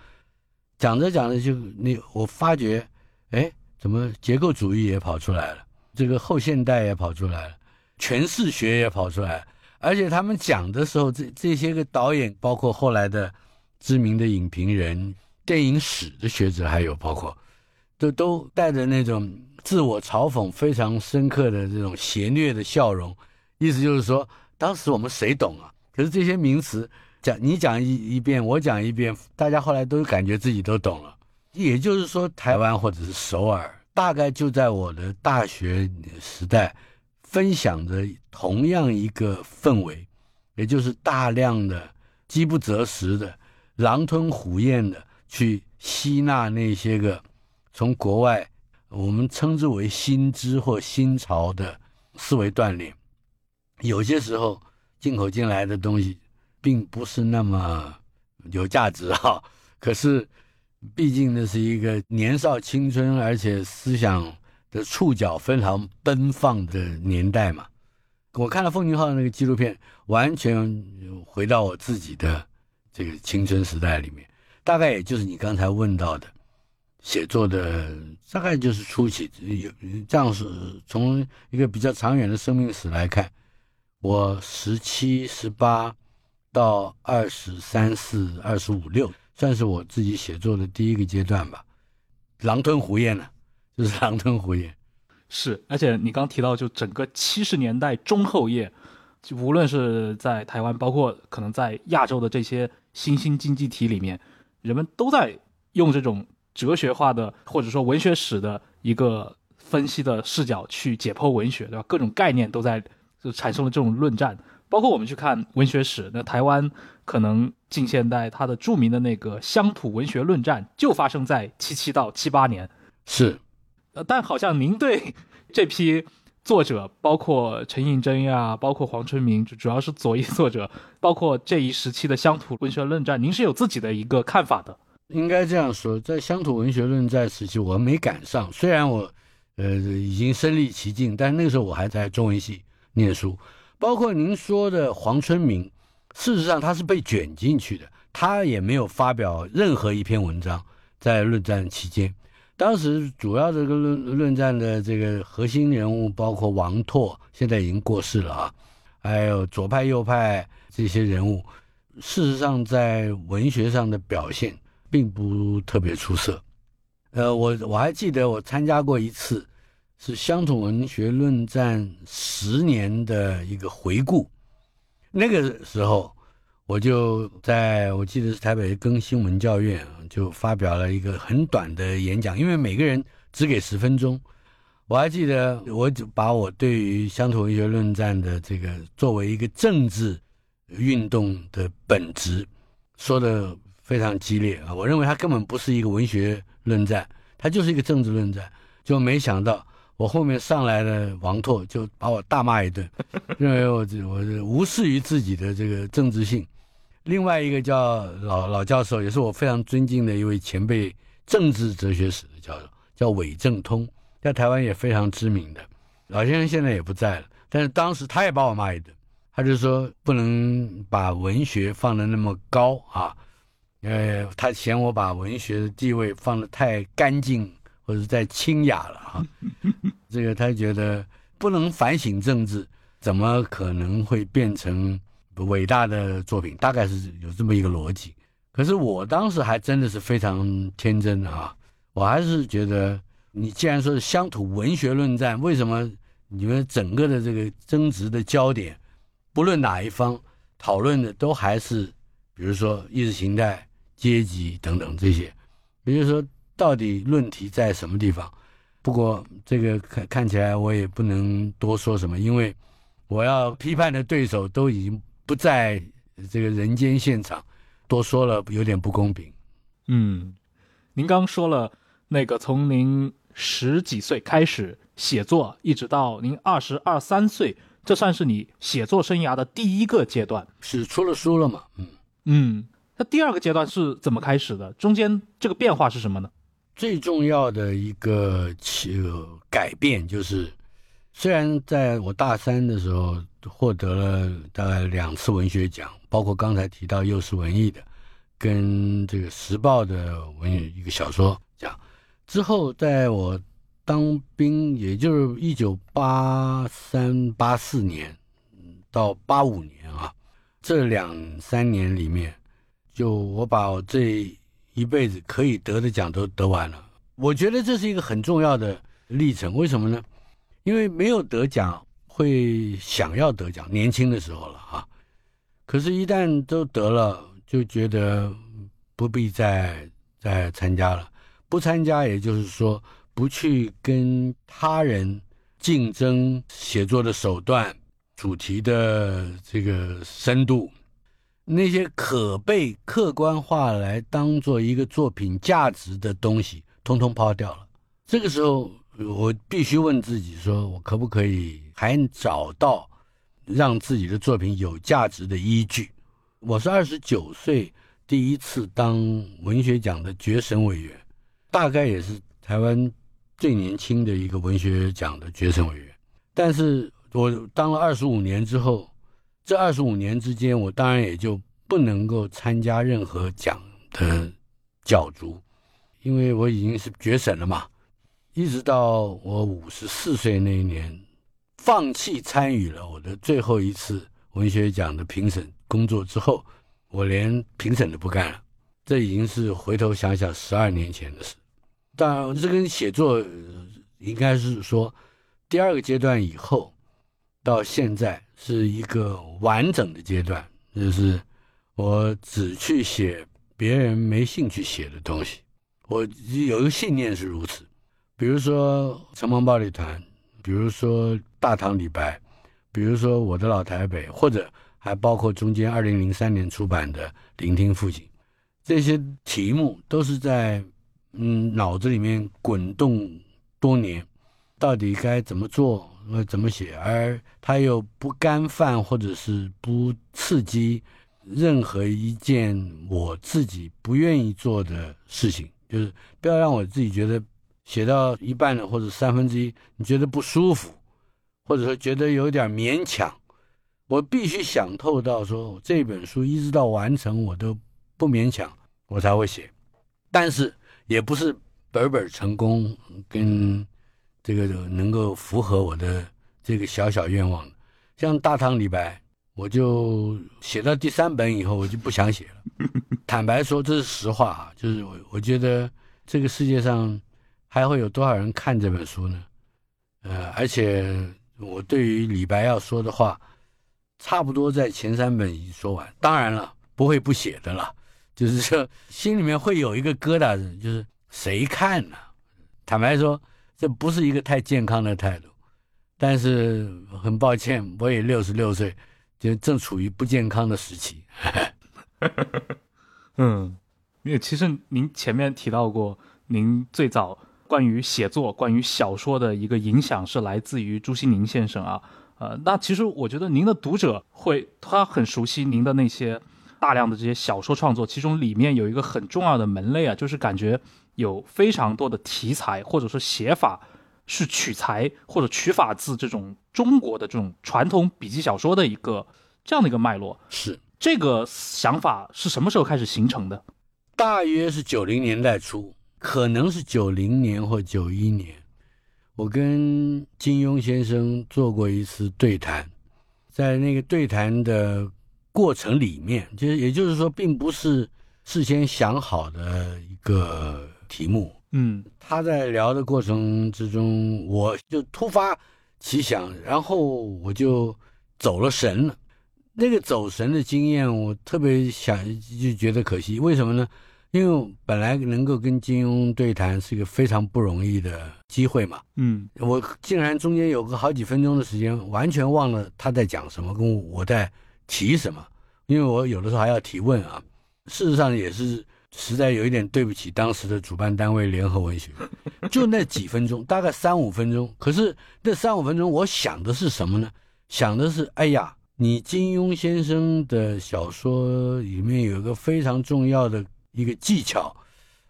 讲着讲着就那我发觉，哎，怎么结构主义也跑出来了，这个后现代也跑出来了。诠释学也跑出来，而且他们讲的时候，这这些个导演，包括后来的知名的影评人、电影史的学者，还有包括，都都带着那种自我嘲讽非常深刻的这种邪虐的笑容，意思就是说，当时我们谁懂啊？可是这些名词讲你讲一一遍，我讲一遍，大家后来都感觉自己都懂了。也就是说，台湾或者是首尔，大概就在我的大学时代。分享着同样一个氛围，也就是大量的饥不择食的、狼吞虎咽的去吸纳那些个从国外我们称之为新知或新潮的思维锻炼。有些时候进口进来的东西并不是那么有价值哈，可是毕竟那是一个年少青春，而且思想。的触角非常奔放的年代嘛，我看了奉俊昊那个纪录片，完全回到我自己的这个青春时代里面，大概也就是你刚才问到的，写作的大概就是初期有这样是从一个比较长远的生命史来看，我十七十八到二十三四二十五六，算是我自己写作的第一个阶段吧，狼吞虎咽呢。就是狼吞虎咽，是，而且你刚提到，就整个七十年代中后叶，就无论是在台湾，包括可能在亚洲的这些新兴经济体里面，人们都在用这种哲学化的或者说文学史的一个分析的视角去解剖文学，对吧？各种概念都在就产生了这种论战。包括我们去看文学史，那台湾可能近现代它的著名的那个乡土文学论战，就发生在七七到七八年，是。呃，但好像您对这批作者，包括陈映真呀，包括黄春明，主要是左翼作者，包括这一时期的乡土文学论战，您是有自己的一个看法的。应该这样说，在乡土文学论战时期，我没赶上。虽然我，呃，已经身历其境，但那个时候我还在中文系念书。包括您说的黄春明，事实上他是被卷进去的，他也没有发表任何一篇文章在论战期间。当时主要这个论论战的这个核心人物包括王拓，现在已经过世了啊，还有左派右派这些人物，事实上在文学上的表现并不特别出色。呃，我我还记得我参加过一次，是乡土文学论战十年的一个回顾。那个时候，我就在我记得是台北更新文教院就发表了一个很短的演讲，因为每个人只给十分钟。我还记得，我就把我对于乡土文学论战的这个作为一个政治运动的本质说的非常激烈啊！我认为它根本不是一个文学论战，它就是一个政治论战。就没想到我后面上来的王拓就把我大骂一顿，认为我这我是无视于自己的这个政治性。另外一个叫老老教授，也是我非常尊敬的一位前辈，政治哲学史的教授，叫韦正通。在台湾也非常知名的老先生现在也不在了，但是当时他也把我骂一顿，他就说不能把文学放得那么高啊，呃，他嫌我把文学的地位放得太干净或者太清雅了啊，这个他觉得不能反省政治，怎么可能会变成伟大的作品？大概是有这么一个逻辑。可是我当时还真的是非常天真啊，我还是觉得。你既然说是乡土文学论战，为什么你们整个的这个争执的焦点，不论哪一方讨论的都还是，比如说意识形态、阶级等等这些，也就是说，到底论题在什么地方？不过这个看看起来我也不能多说什么，因为我要批判的对手都已经不在这个人间现场，多说了有点不公平。嗯，您刚说了那个从您。十几岁开始写作，一直到您二十二三岁，这算是你写作生涯的第一个阶段，是出了书了嘛？嗯嗯，那第二个阶段是怎么开始的？中间这个变化是什么呢？最重要的一个起改变就是，虽然在我大三的时候获得了大概两次文学奖，包括刚才提到幼师文艺的，跟这个时报的文一个小说奖。之后，在我当兵，也就是一九八三八四年到八五年啊，这两三年里面，就我把这一辈子可以得的奖都得完了。我觉得这是一个很重要的历程。为什么呢？因为没有得奖会想要得奖，年轻的时候了啊。可是，一旦都得了，就觉得不必再再参加了。不参加，也就是说，不去跟他人竞争写作的手段、主题的这个深度，那些可被客观化来当做一个作品价值的东西，通通抛掉了。这个时候，我必须问自己：说我可不可以还找到让自己的作品有价值的依据？我是二十九岁第一次当文学奖的决审委员。大概也是台湾最年轻的一个文学奖的决审委员，但是我当了二十五年之后，这二十五年之间，我当然也就不能够参加任何奖的角逐，因为我已经是决审了嘛。一直到我五十四岁那一年，放弃参与了我的最后一次文学奖的评审工作之后，我连评审都不干了。这已经是回头想想十二年前的事。当然，这跟写作应该是说，第二个阶段以后，到现在是一个完整的阶段，就是我只去写别人没兴趣写的东西。我有一个信念是如此，比如说《城邦暴力团》，比如说《大唐李白》，比如说《我的老台北》，或者还包括中间二零零三年出版的《聆听父亲》，这些题目都是在。嗯，脑子里面滚动多年，到底该怎么做，呃，怎么写？而他又不干犯，或者是不刺激任何一件我自己不愿意做的事情，就是不要让我自己觉得写到一半的或者三分之一，你觉得不舒服，或者说觉得有点勉强。我必须想透到说，这本书一直到完成，我都不勉强，我才会写。但是。也不是本本成功，跟这个能够符合我的这个小小愿望。像大唐李白，我就写到第三本以后，我就不想写了。坦白说，这是实话啊，就是我我觉得这个世界上还会有多少人看这本书呢？呃，而且我对于李白要说的话，差不多在前三本已经说完。当然了，不会不写的了，就是说心里面会有一个疙瘩，就是谁看呢？坦白说，这不是一个太健康的态度。但是很抱歉，我也六十六岁，就正处于不健康的时期。嗯，因为其实您前面提到过，您最早关于写作、关于小说的一个影响是来自于朱西宁先生啊。呃，那其实我觉得您的读者会，他很熟悉您的那些大量的这些小说创作，其中里面有一个很重要的门类啊，就是感觉有非常多的题材或者说写法是取材或者取法自这种中国的这种传统笔记小说的一个这样的一个脉络。是这个想法是什么时候开始形成的？大约是九零年代初，可能是九零年或九一年。我跟金庸先生做过一次对谈，在那个对谈的过程里面，就是也就是说，并不是事先想好的一个题目。嗯他在聊的过程之中，我就突发奇想，然后我就走了神了。那个走神的经验，我特别想就觉得可惜。为什么呢？因为本来能够跟金庸对谈是一个非常不容易的机会嘛。嗯我竟然中间有个好几分钟的时间，完全忘了他在讲什么，跟我在提什么。因为我有的时候还要提问啊。事实上也是实在有一点对不起当时的主办单位联合文学，就那几分钟，大概三五分钟。可是那三五分钟，我想的是什么呢？想的是，哎呀，你金庸先生的小说里面有一个非常重要的一个技巧，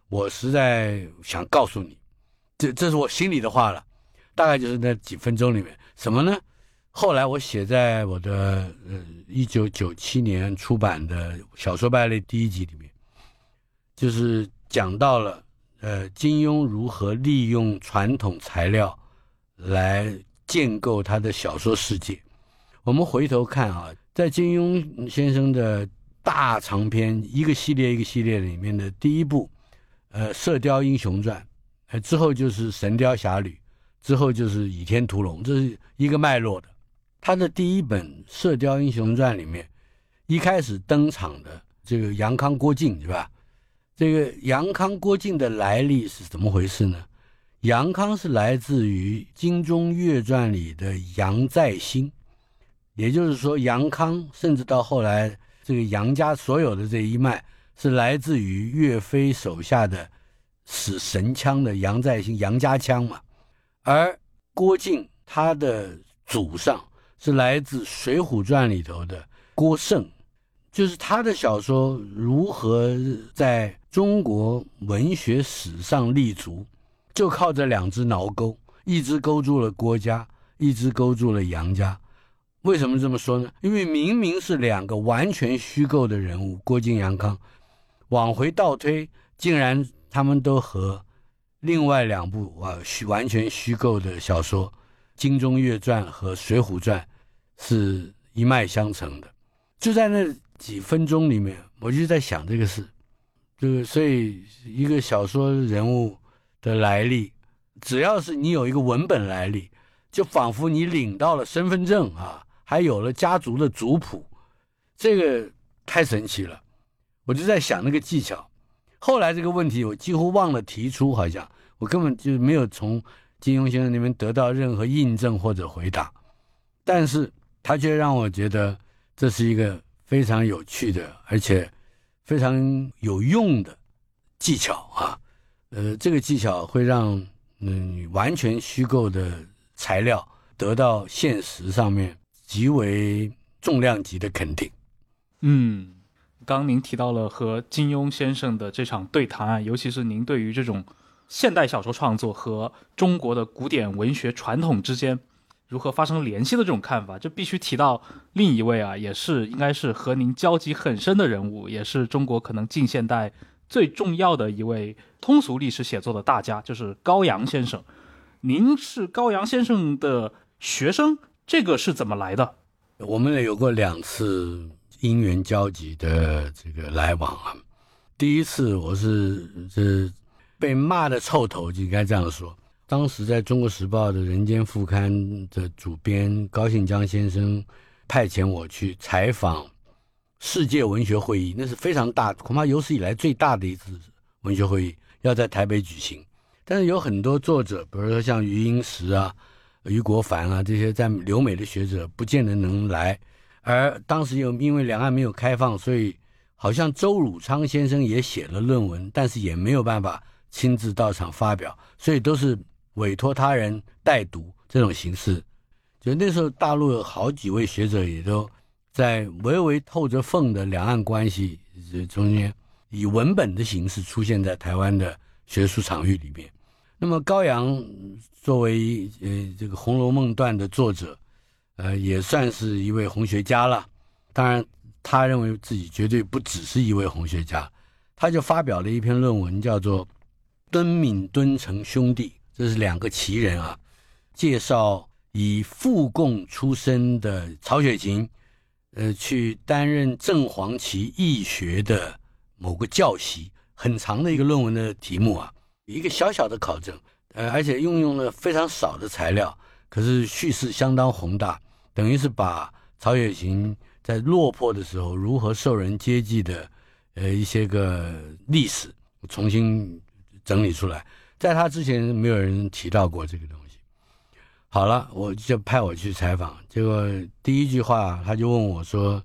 我实在想告诉你。这这是我心里的话了，大概就是那几分钟里面，什么呢？后来我写在我的呃一九九七年出版的小说败类第一集里面，就是讲到了呃金庸如何利用传统材料来建构他的小说世界。我们回头看啊，在金庸先生的大长篇一个系列一个系列里面的第一部，呃《射雕英雄传》。呃，之后就是《神雕侠侣》，之后就是《倚天屠龙》，这是一个脉络的。他的第一本《射雕英雄传》里面，一开始登场的这个杨康、郭靖，是吧？这个杨康、郭靖的来历是怎么回事呢？杨康是来自于《金钟岳传》里的杨再兴，也就是说，杨康甚至到后来，这个杨家所有的这一脉是来自于岳飞手下的。使神枪的杨再兴，杨家枪嘛，而郭靖他的祖上是来自《水浒传》里头的郭胜，就是他的小说如何在中国文学史上立足，就靠这两只挠钩，一只勾住了郭家，一只勾住了杨家。为什么这么说呢？因为明明是两个完全虚构的人物，郭靖、杨康，往回倒推，竟然。他们都和另外两部啊虚完全虚构的小说《金钟岳传》和《水浒传》是一脉相承的。就在那几分钟里面，我就在想这个事。就是所以一个小说人物的来历，只要是你有一个文本来历，就仿佛你领到了身份证啊，还有了家族的族谱，这个太神奇了。我就在想那个技巧。后来这个问题我几乎忘了提出，好像我根本就没有从金庸先生那边得到任何印证或者回答，但是他却让我觉得这是一个非常有趣的，而且非常有用的技巧啊。呃，这个技巧会让嗯完全虚构的材料得到现实上面极为重量级的肯定。嗯。刚您提到了和金庸先生的这场对谈，尤其是您对于这种现代小说创作和中国的古典文学传统之间如何发生联系的这种看法，就必须提到另一位啊，也是应该是和您交集很深的人物，也是中国可能近现代最重要的一位通俗历史写作的大家，就是高阳先生。您是高阳先生的学生，这个是怎么来的？我们有过两次。因缘交集的这个来往啊，第一次我是是被骂的臭头，就应该这样说。当时在中国时报的《人间副刊》的主编高信江先生派遣我去采访世界文学会议，那是非常大，恐怕有史以来最大的一次文学会议，要在台北举行。但是有很多作者，比如说像余英时啊、余国凡啊这些在留美的学者，不见得能来。而当时又因为两岸没有开放，所以好像周汝昌先生也写了论文，但是也没有办法亲自到场发表，所以都是。委托他人代读这种形式，就那时候大陆有好几位学者也都在微微透着缝的两岸关系中间，以文本的形式出现在台湾的学术场域里面。那么高阳作为呃这个《红楼梦》段的作者，呃也算是一位红学家了。当然，他认为自己绝对不只是一位红学家，他就发表了一篇论文，叫做《敦敏敦诚兄弟》。这是两个奇人啊，介绍以附贡出身的曹雪芹，呃，去担任正黄旗义学的某个教习，很长的一个论文的题目啊，一个小小的考证，呃，而且运用了非常少的材料，可是叙事相当宏大，等于是把曹雪芹在落魄的时候如何受人接济的，呃，一些个历史重新整理出来。在他之前，没有人提到过这个东西。好了，我就派我去采访。结果第一句话，他就问我说：“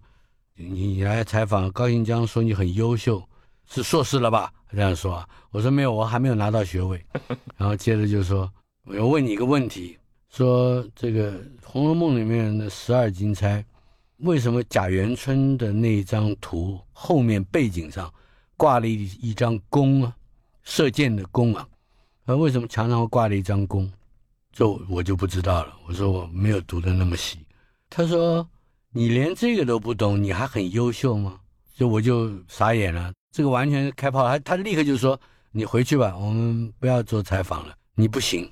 你你来采访高新江，说你很优秀，是硕士了吧？”这样说。我说：“没有，我还没有拿到学位。”然后接着就说：“我要问你一个问题，说这个《红楼梦》里面的十二金钗，为什么贾元春的那一张图后面背景上挂了一一张弓啊，射箭的弓啊？”那为什么墙上会挂了一张弓？这我就不知道了。我说我没有读的那么细。他说你连这个都不懂，你还很优秀吗？就我就傻眼了。这个完全开炮，他他立刻就说你回去吧，我们不要做采访了，你不行。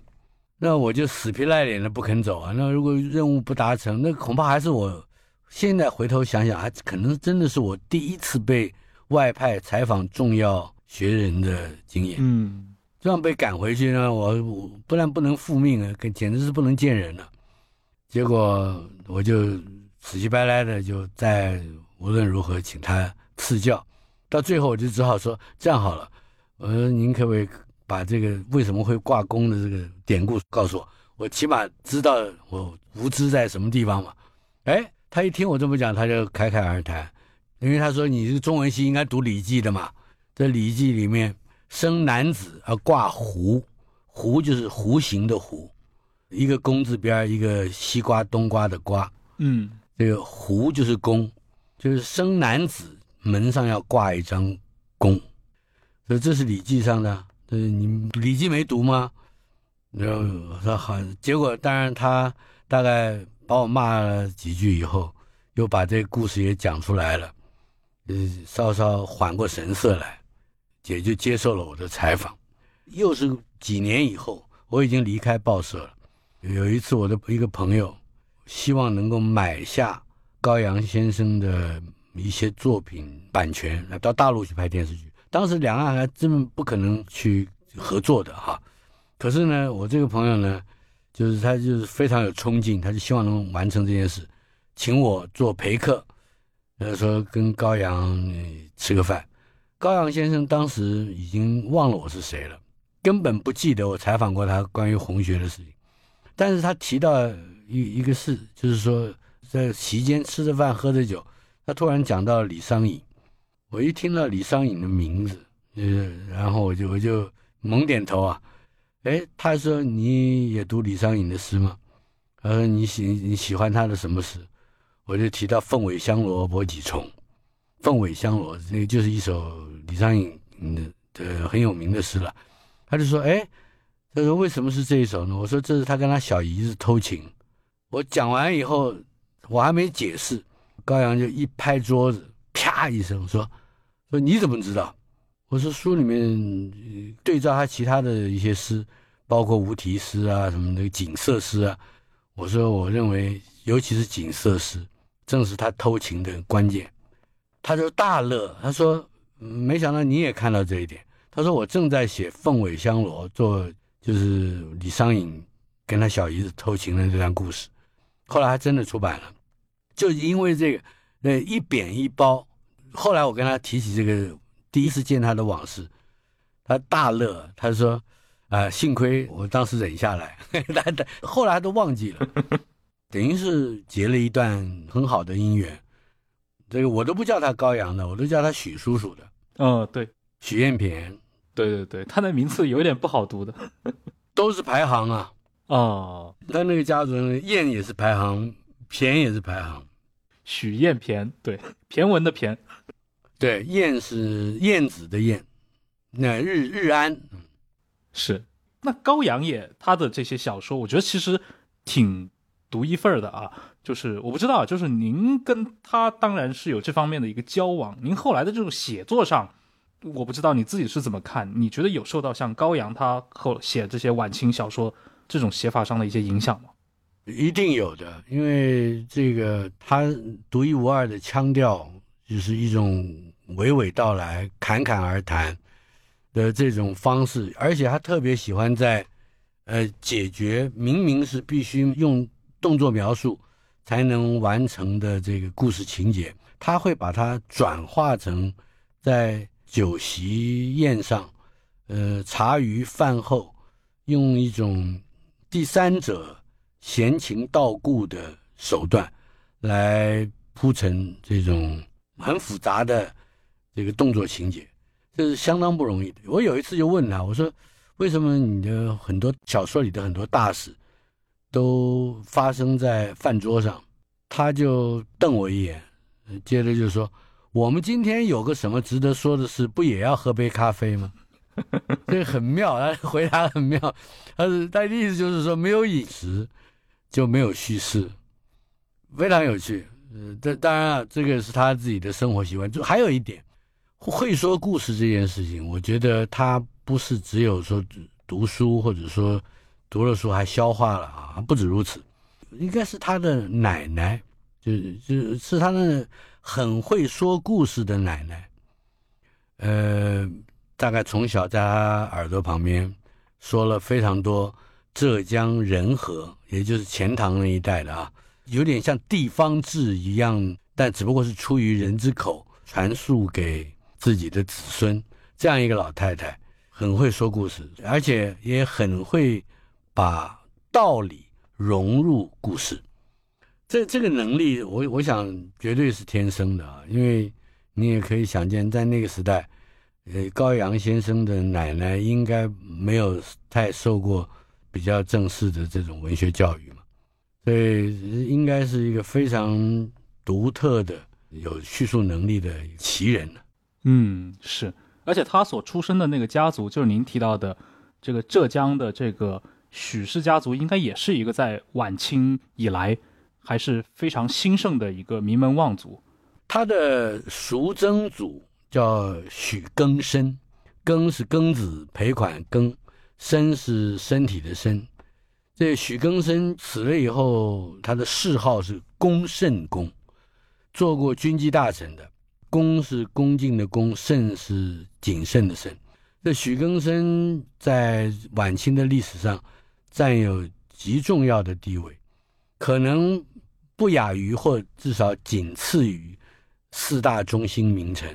那我就死皮赖脸的不肯走啊。那如果任务不达成，那恐怕还是我现在回头想想，还可能真的是我第一次被外派采访重要学人的经验。嗯。这样被赶回去呢，我不然不能复命啊，跟简直是不能见人了。结果我就死乞白赖的就在无论如何请他赐教，到最后我就只好说这样好了，我说您可不可以把这个为什么会挂弓的这个典故告诉我，我起码知道我无知在什么地方嘛。哎，他一听我这么讲，他就侃侃而谈，因为他说你这个中文系应该读《礼记》的嘛，在《礼记》里面。生男子而挂弧，弧就是弧形的弧，一个弓字边一个西瓜冬瓜的瓜，嗯，这个弧就是弓，就是生男子门上要挂一张弓，所以这是《礼记》上的。这你《礼记》没读吗？然后我说好，结果当然他大概把我骂了几句以后，又把这个故事也讲出来了，呃，稍稍缓过神色来。也就接受了我的采访，又是几年以后，我已经离开报社了。有一次，我的一个朋友希望能够买下高阳先生的一些作品版权，来到大陆去拍电视剧。当时两岸还真不可能去合作的哈。可是呢，我这个朋友呢，就是他就是非常有冲劲，他就希望能完成这件事，请我做陪客，呃，说跟高阳吃个饭。高阳先生当时已经忘了我是谁了，根本不记得我采访过他关于红学的事情。但是他提到一一个事，就是说在席间吃着饭喝着酒，他突然讲到李商隐。我一听到李商隐的名字，呃，然后我就我就猛点头啊。哎，他说你也读李商隐的诗吗？他说你喜你喜欢他的什么诗？我就提到“凤尾香罗伯几重”。凤尾香罗，那个就是一首李商隐的很有名的诗了。他就说：“哎，他说为什么是这一首呢？”我说：“这是他跟他小姨子偷情。”我讲完以后，我还没解释，高阳就一拍桌子，啪一声说：“说你怎么知道？”我说：“书里面对照他其他的一些诗，包括无题诗啊，什么那个景色诗啊。”我说：“我认为，尤其是景色诗，正是他偷情的关键。”他就大乐，他说：“没想到你也看到这一点。”他说：“我正在写《凤尾香罗》做就是李商隐跟他小姨子偷情的这段故事。后来还真的出版了，就因为这个，呃，一贬一褒。后来我跟他提起这个第一次见他的往事，他大乐，他说：“啊，幸亏我当时忍下来。”他他后来都忘记了，等于是结了一段很好的姻缘。这个我都不叫他高阳的，我都叫他许叔叔的。嗯，对，许艳萍，对对对，他的名字有点不好读的，都是排行啊。哦，他那个家族，燕也是排行，骈也是排行。许燕骈，对，骈文的骈，对，燕是燕子的燕。那日日安，是。那高阳也他的这些小说，我觉得其实挺独一份的啊。就是我不知道，就是您跟他当然是有这方面的一个交往。您后来的这种写作上，我不知道你自己是怎么看？你觉得有受到像高阳他后写这些晚清小说？这种写法上的一些影响吗？一定有的，因为这个他独一无二的腔调，就是一种娓娓道来、侃侃而谈的这种方式，而且他特别喜欢在呃解决明明是必须用动作描述才能完成的这个故事情节，他会把它转化成在酒席宴上，呃茶余饭后用一种。第三者闲情道故的手段，来铺成这种很复杂的这个动作情节，这是相当不容易的。我有一次就问他，我说：“为什么你的很多小说里的很多大事都发生在饭桌上？”他就瞪我一眼，接着就说：“我们今天有个什么值得说的事，不也要喝杯咖啡吗？” 这很妙，他回答很妙，他是他的意思就是说，没有饮食就没有叙事，非常有趣。呃，这当然啊，这个是他自己的生活习惯。就还有一点，会说故事这件事情，我觉得他不是只有说读书，或者说读了书还消化了啊，不止如此，应该是他的奶奶，就是就是他的很会说故事的奶奶，呃。大概从小在他耳朵旁边说了非常多浙江仁和，也就是钱塘那一带的啊，有点像地方志一样，但只不过是出于人之口传述给自己的子孙。这样一个老太太很会说故事，而且也很会把道理融入故事。这这个能力，我我想绝对是天生的啊，因为你也可以想见，在那个时代。呃，高阳先生的奶奶应该没有太受过比较正式的这种文学教育嘛，所以应该是一个非常独特的、有叙述能力的奇人嗯，是，而且他所出生的那个家族，就是您提到的这个浙江的这个许氏家族，应该也是一个在晚清以来还是非常兴盛的一个名门望族。他的叔曾祖。叫许庚申，庚是庚子赔款庚，申是身体的申。这许庚申死了以后，他的谥号是恭慎公，做过军机大臣的。恭是恭敬的恭，慎是谨慎的慎。这许庚申在晚清的历史上占有极重要的地位，可能不亚于或至少仅次于四大中心名城。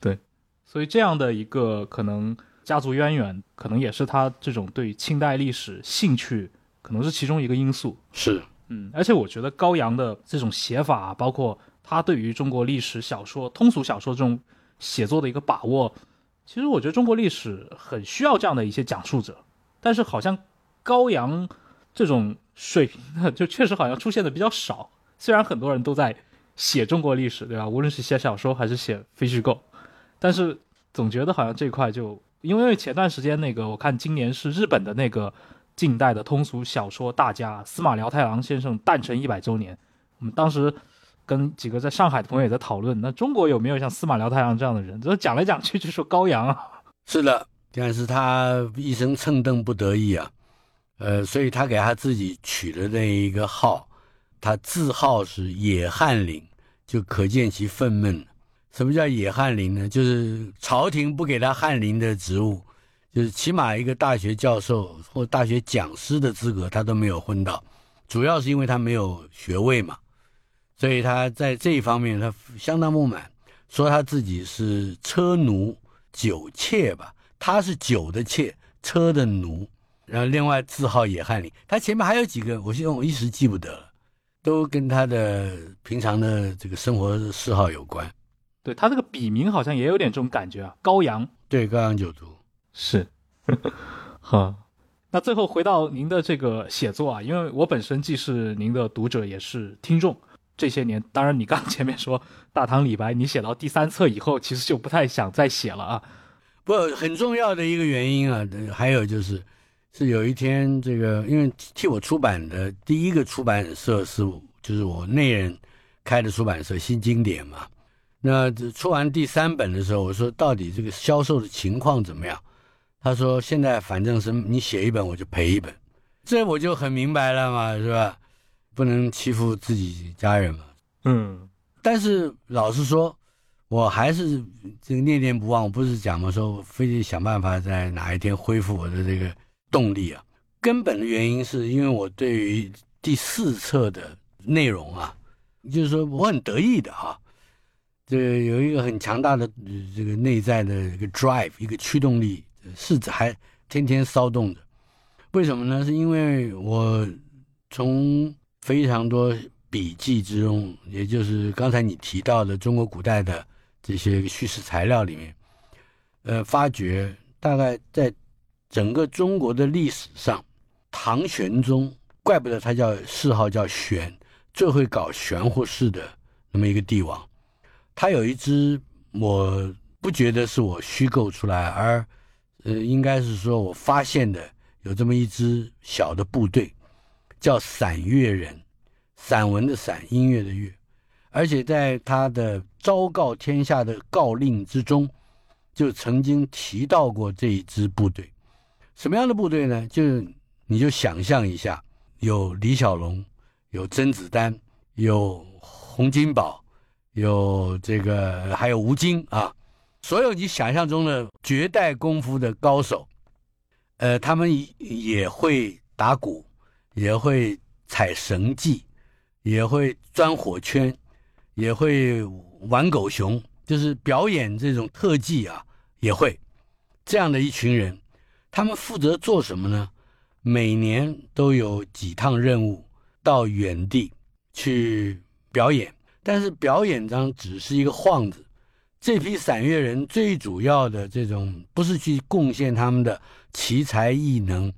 对。所以这样的一个可能家族渊源，可能也是他这种对清代历史兴趣，可能是其中一个因素。是，嗯，而且我觉得高阳的这种写法，包括他对于中国历史小说、通俗小说这种写作的一个把握，其实我觉得中国历史很需要这样的一些讲述者。但是好像高阳这种水平的，就确实好像出现的比较少。虽然很多人都在写中国历史，对吧？无论是写小说还是写非虚构。但是总觉得好像这块就，因为前段时间那个，我看今年是日本的那个近代的通俗小说大家司马辽太郎先生诞辰一百周年，我们当时跟几个在上海的朋友也在讨论，那中国有没有像司马辽太郎这样的人？就讲来讲去就说高阳啊，是的，但是他一生蹭蹬不得意啊，呃，所以他给他自己取的那一个号，他字号是野翰林，就可见其愤懑。什么叫野翰林呢？就是朝廷不给他翰林的职务，就是起码一个大学教授或大学讲师的资格他都没有混到，主要是因为他没有学位嘛，所以他在这一方面他相当不满，说他自己是车奴酒妾吧，他是酒的妾，车的奴，然后另外字号野翰林，他前面还有几个，我现在我一时记不得了，都跟他的平常的这个生活嗜好有关。对他这个笔名好像也有点这种感觉啊，高阳对，高阳九族。是，哈。那最后回到您的这个写作啊，因为我本身既是您的读者，也是听众。这些年，当然你刚前面说《大唐李白》，你写到第三册以后，其实就不太想再写了啊。不，很重要的一个原因啊，还有就是，是有一天这个，因为替我出版的第一个出版社是就是我内人开的出版社新经典嘛。那出完第三本的时候，我说到底这个销售的情况怎么样？他说现在反正是你写一本我就赔一本，这我就很明白了嘛，是吧？不能欺负自己家人嘛。嗯，但是老实说，我还是这个念念不忘。我不是讲嘛，说非得想办法在哪一天恢复我的这个动力啊。根本的原因是因为我对于第四册的内容啊，就是说我很得意的哈。这有一个很强大的这个内在的一个 drive，一个驱动力是还天天骚动的。为什么呢？是因为我从非常多笔记之中，也就是刚才你提到的中国古代的这些叙事材料里面，呃，发觉大概在整个中国的历史上，唐玄宗，怪不得他叫谥号叫玄，最会搞玄乎事的那么一个帝王。他有一支，我不觉得是我虚构出来，而，呃，应该是说我发现的有这么一支小的部队，叫散乐人，散文的散，音乐的乐，而且在他的昭告天下的告令之中，就曾经提到过这一支部队，什么样的部队呢？就你就想象一下，有李小龙，有甄子丹，有洪金宝。有这个，还有吴京啊，所有你想象中的绝代功夫的高手，呃，他们也会打鼓，也会踩绳记，也会钻火圈，也会玩狗熊，就是表演这种特技啊，也会。这样的一群人，他们负责做什么呢？每年都有几趟任务到远地去表演。但是表演上只是一个幌子，这批散乐人最主要的这种不是去贡献他们的奇才异能，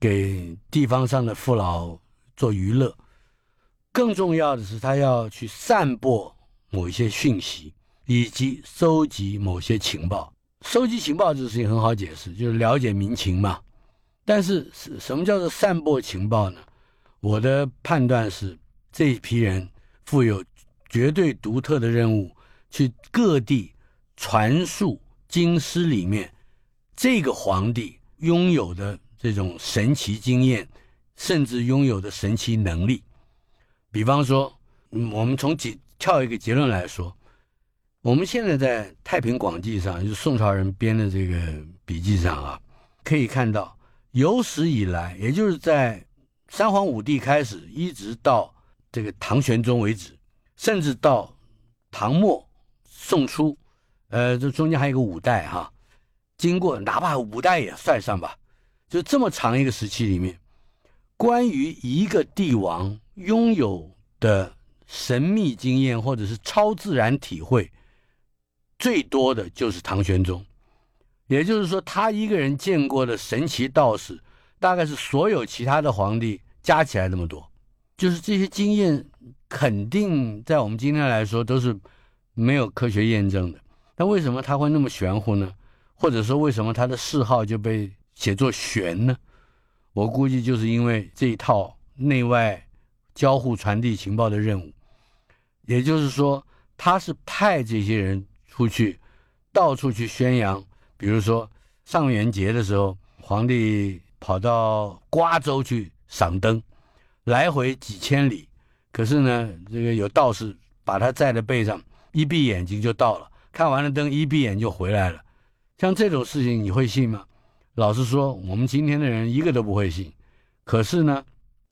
给地方上的父老做娱乐，更重要的是他要去散播某一些讯息，以及收集某些情报。收集情报这个事情很好解释，就是了解民情嘛。但是是什么叫做散播情报呢？我的判断是这一批人富有。绝对独特的任务，去各地传述京师里面这个皇帝拥有的这种神奇经验，甚至拥有的神奇能力。比方说，我们从结跳一个结论来说，我们现在在《太平广记》上，就是宋朝人编的这个笔记上啊，可以看到有史以来，也就是在三皇五帝开始，一直到这个唐玄宗为止。甚至到唐末、宋初，呃，这中间还有个五代哈，经过哪怕五代也算上吧，就这么长一个时期里面，关于一个帝王拥有的神秘经验或者是超自然体会，最多的就是唐玄宗，也就是说，他一个人见过的神奇道士，大概是所有其他的皇帝加起来那么多，就是这些经验。肯定在我们今天来说都是没有科学验证的。那为什么他会那么玄乎呢？或者说为什么他的谥号就被写作玄呢？我估计就是因为这一套内外交互传递情报的任务。也就是说，他是派这些人出去，到处去宣扬。比如说上元节的时候，皇帝跑到瓜州去赏灯，来回几千里。可是呢，这个有道士把他载在背上，一闭眼睛就到了，看完了灯，一闭眼就回来了。像这种事情，你会信吗？老实说，我们今天的人一个都不会信。可是呢，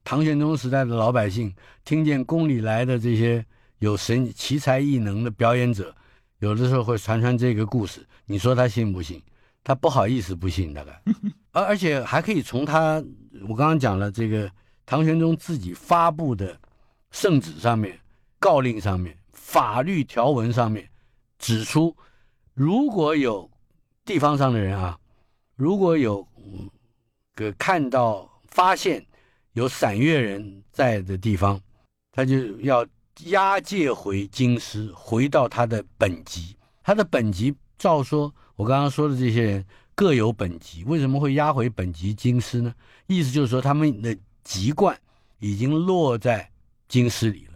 唐玄宗时代的老百姓听见宫里来的这些有神奇才异能的表演者，有的时候会传传这个故事，你说他信不信？他不好意思不信，大概。而而且还可以从他，我刚刚讲了这个唐玄宗自己发布的圣旨上面、诏令上面、法律条文上面指出，如果有地方上的人啊。如果有个看到发现有散月人在的地方，他就要押解回京师，回到他的本籍。他的本籍照说，我刚刚说的这些人各有本籍，为什么会押回本籍京师呢？意思就是说，他们的籍贯已经落在京师里了。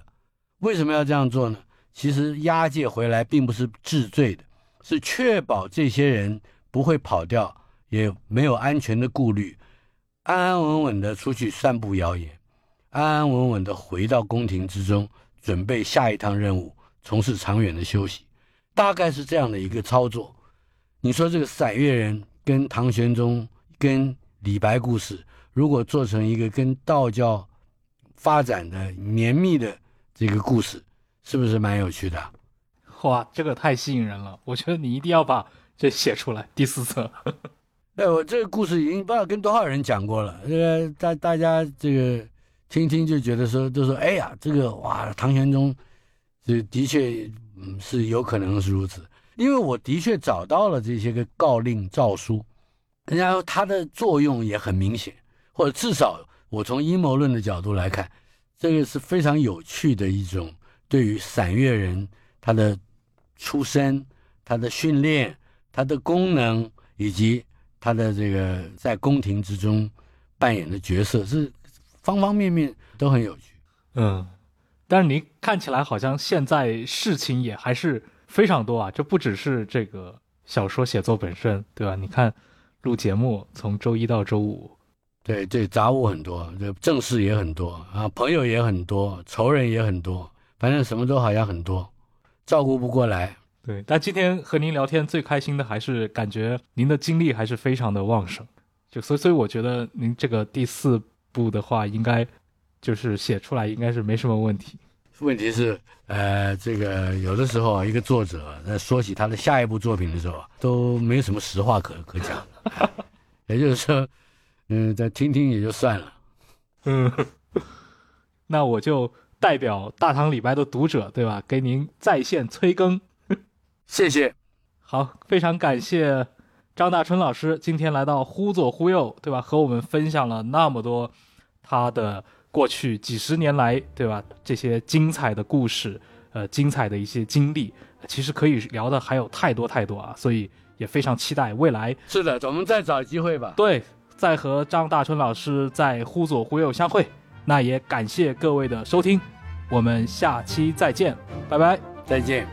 为什么要这样做呢？其实押解回来并不是治罪的，是确保这些人不会跑掉。也没有安全的顾虑，安安稳稳的出去散布谣言，安安稳稳的回到宫廷之中，准备下一趟任务，从事长远的休息，大概是这样的一个操作。你说这个散月人跟唐玄宗、跟李白故事，如果做成一个跟道教发展的绵密的这个故事，是不是蛮有趣的？哇，这个太吸引人了！我觉得你一定要把这写出来，第四册。哎，我这个故事已经不知道跟多少人讲过了。这个大大家这个听听就觉得说，都说哎呀，这个哇，唐玄宗这的确嗯是有可能是如此，因为我的确找到了这些个诏令诏书，然后它的作用也很明显，或者至少我从阴谋论的角度来看，这个是非常有趣的一种对于散乐人他的出身、他的训练、他的功能以及。他的这个在宫廷之中扮演的角色是方方面面都很有趣，嗯，但是您看起来好像现在事情也还是非常多啊，这不只是这个小说写作本身，对吧？你看录节目从周一到周五，对对，杂物很多，这正事也很多啊，朋友也很多，仇人也很多，反正什么都好像很多，照顾不过来。对，但今天和您聊天最开心的还是感觉您的精力还是非常的旺盛，就所以所以我觉得您这个第四部的话，应该就是写出来应该是没什么问题。问题是，呃，这个有的时候啊，一个作者在说起他的下一部作品的时候，都没有什么实话可可讲，也就是说，嗯，再听听也就算了。嗯，那我就代表大唐李白的读者，对吧？给您在线催更。谢谢，好，非常感谢张大春老师今天来到忽左忽右，对吧？和我们分享了那么多他的过去几十年来，对吧？这些精彩的故事，呃，精彩的一些经历，其实可以聊的还有太多太多啊，所以也非常期待未来。是的，咱们再找机会吧。对，再和张大春老师在忽左忽右相会。那也感谢各位的收听，我们下期再见，拜拜，再见。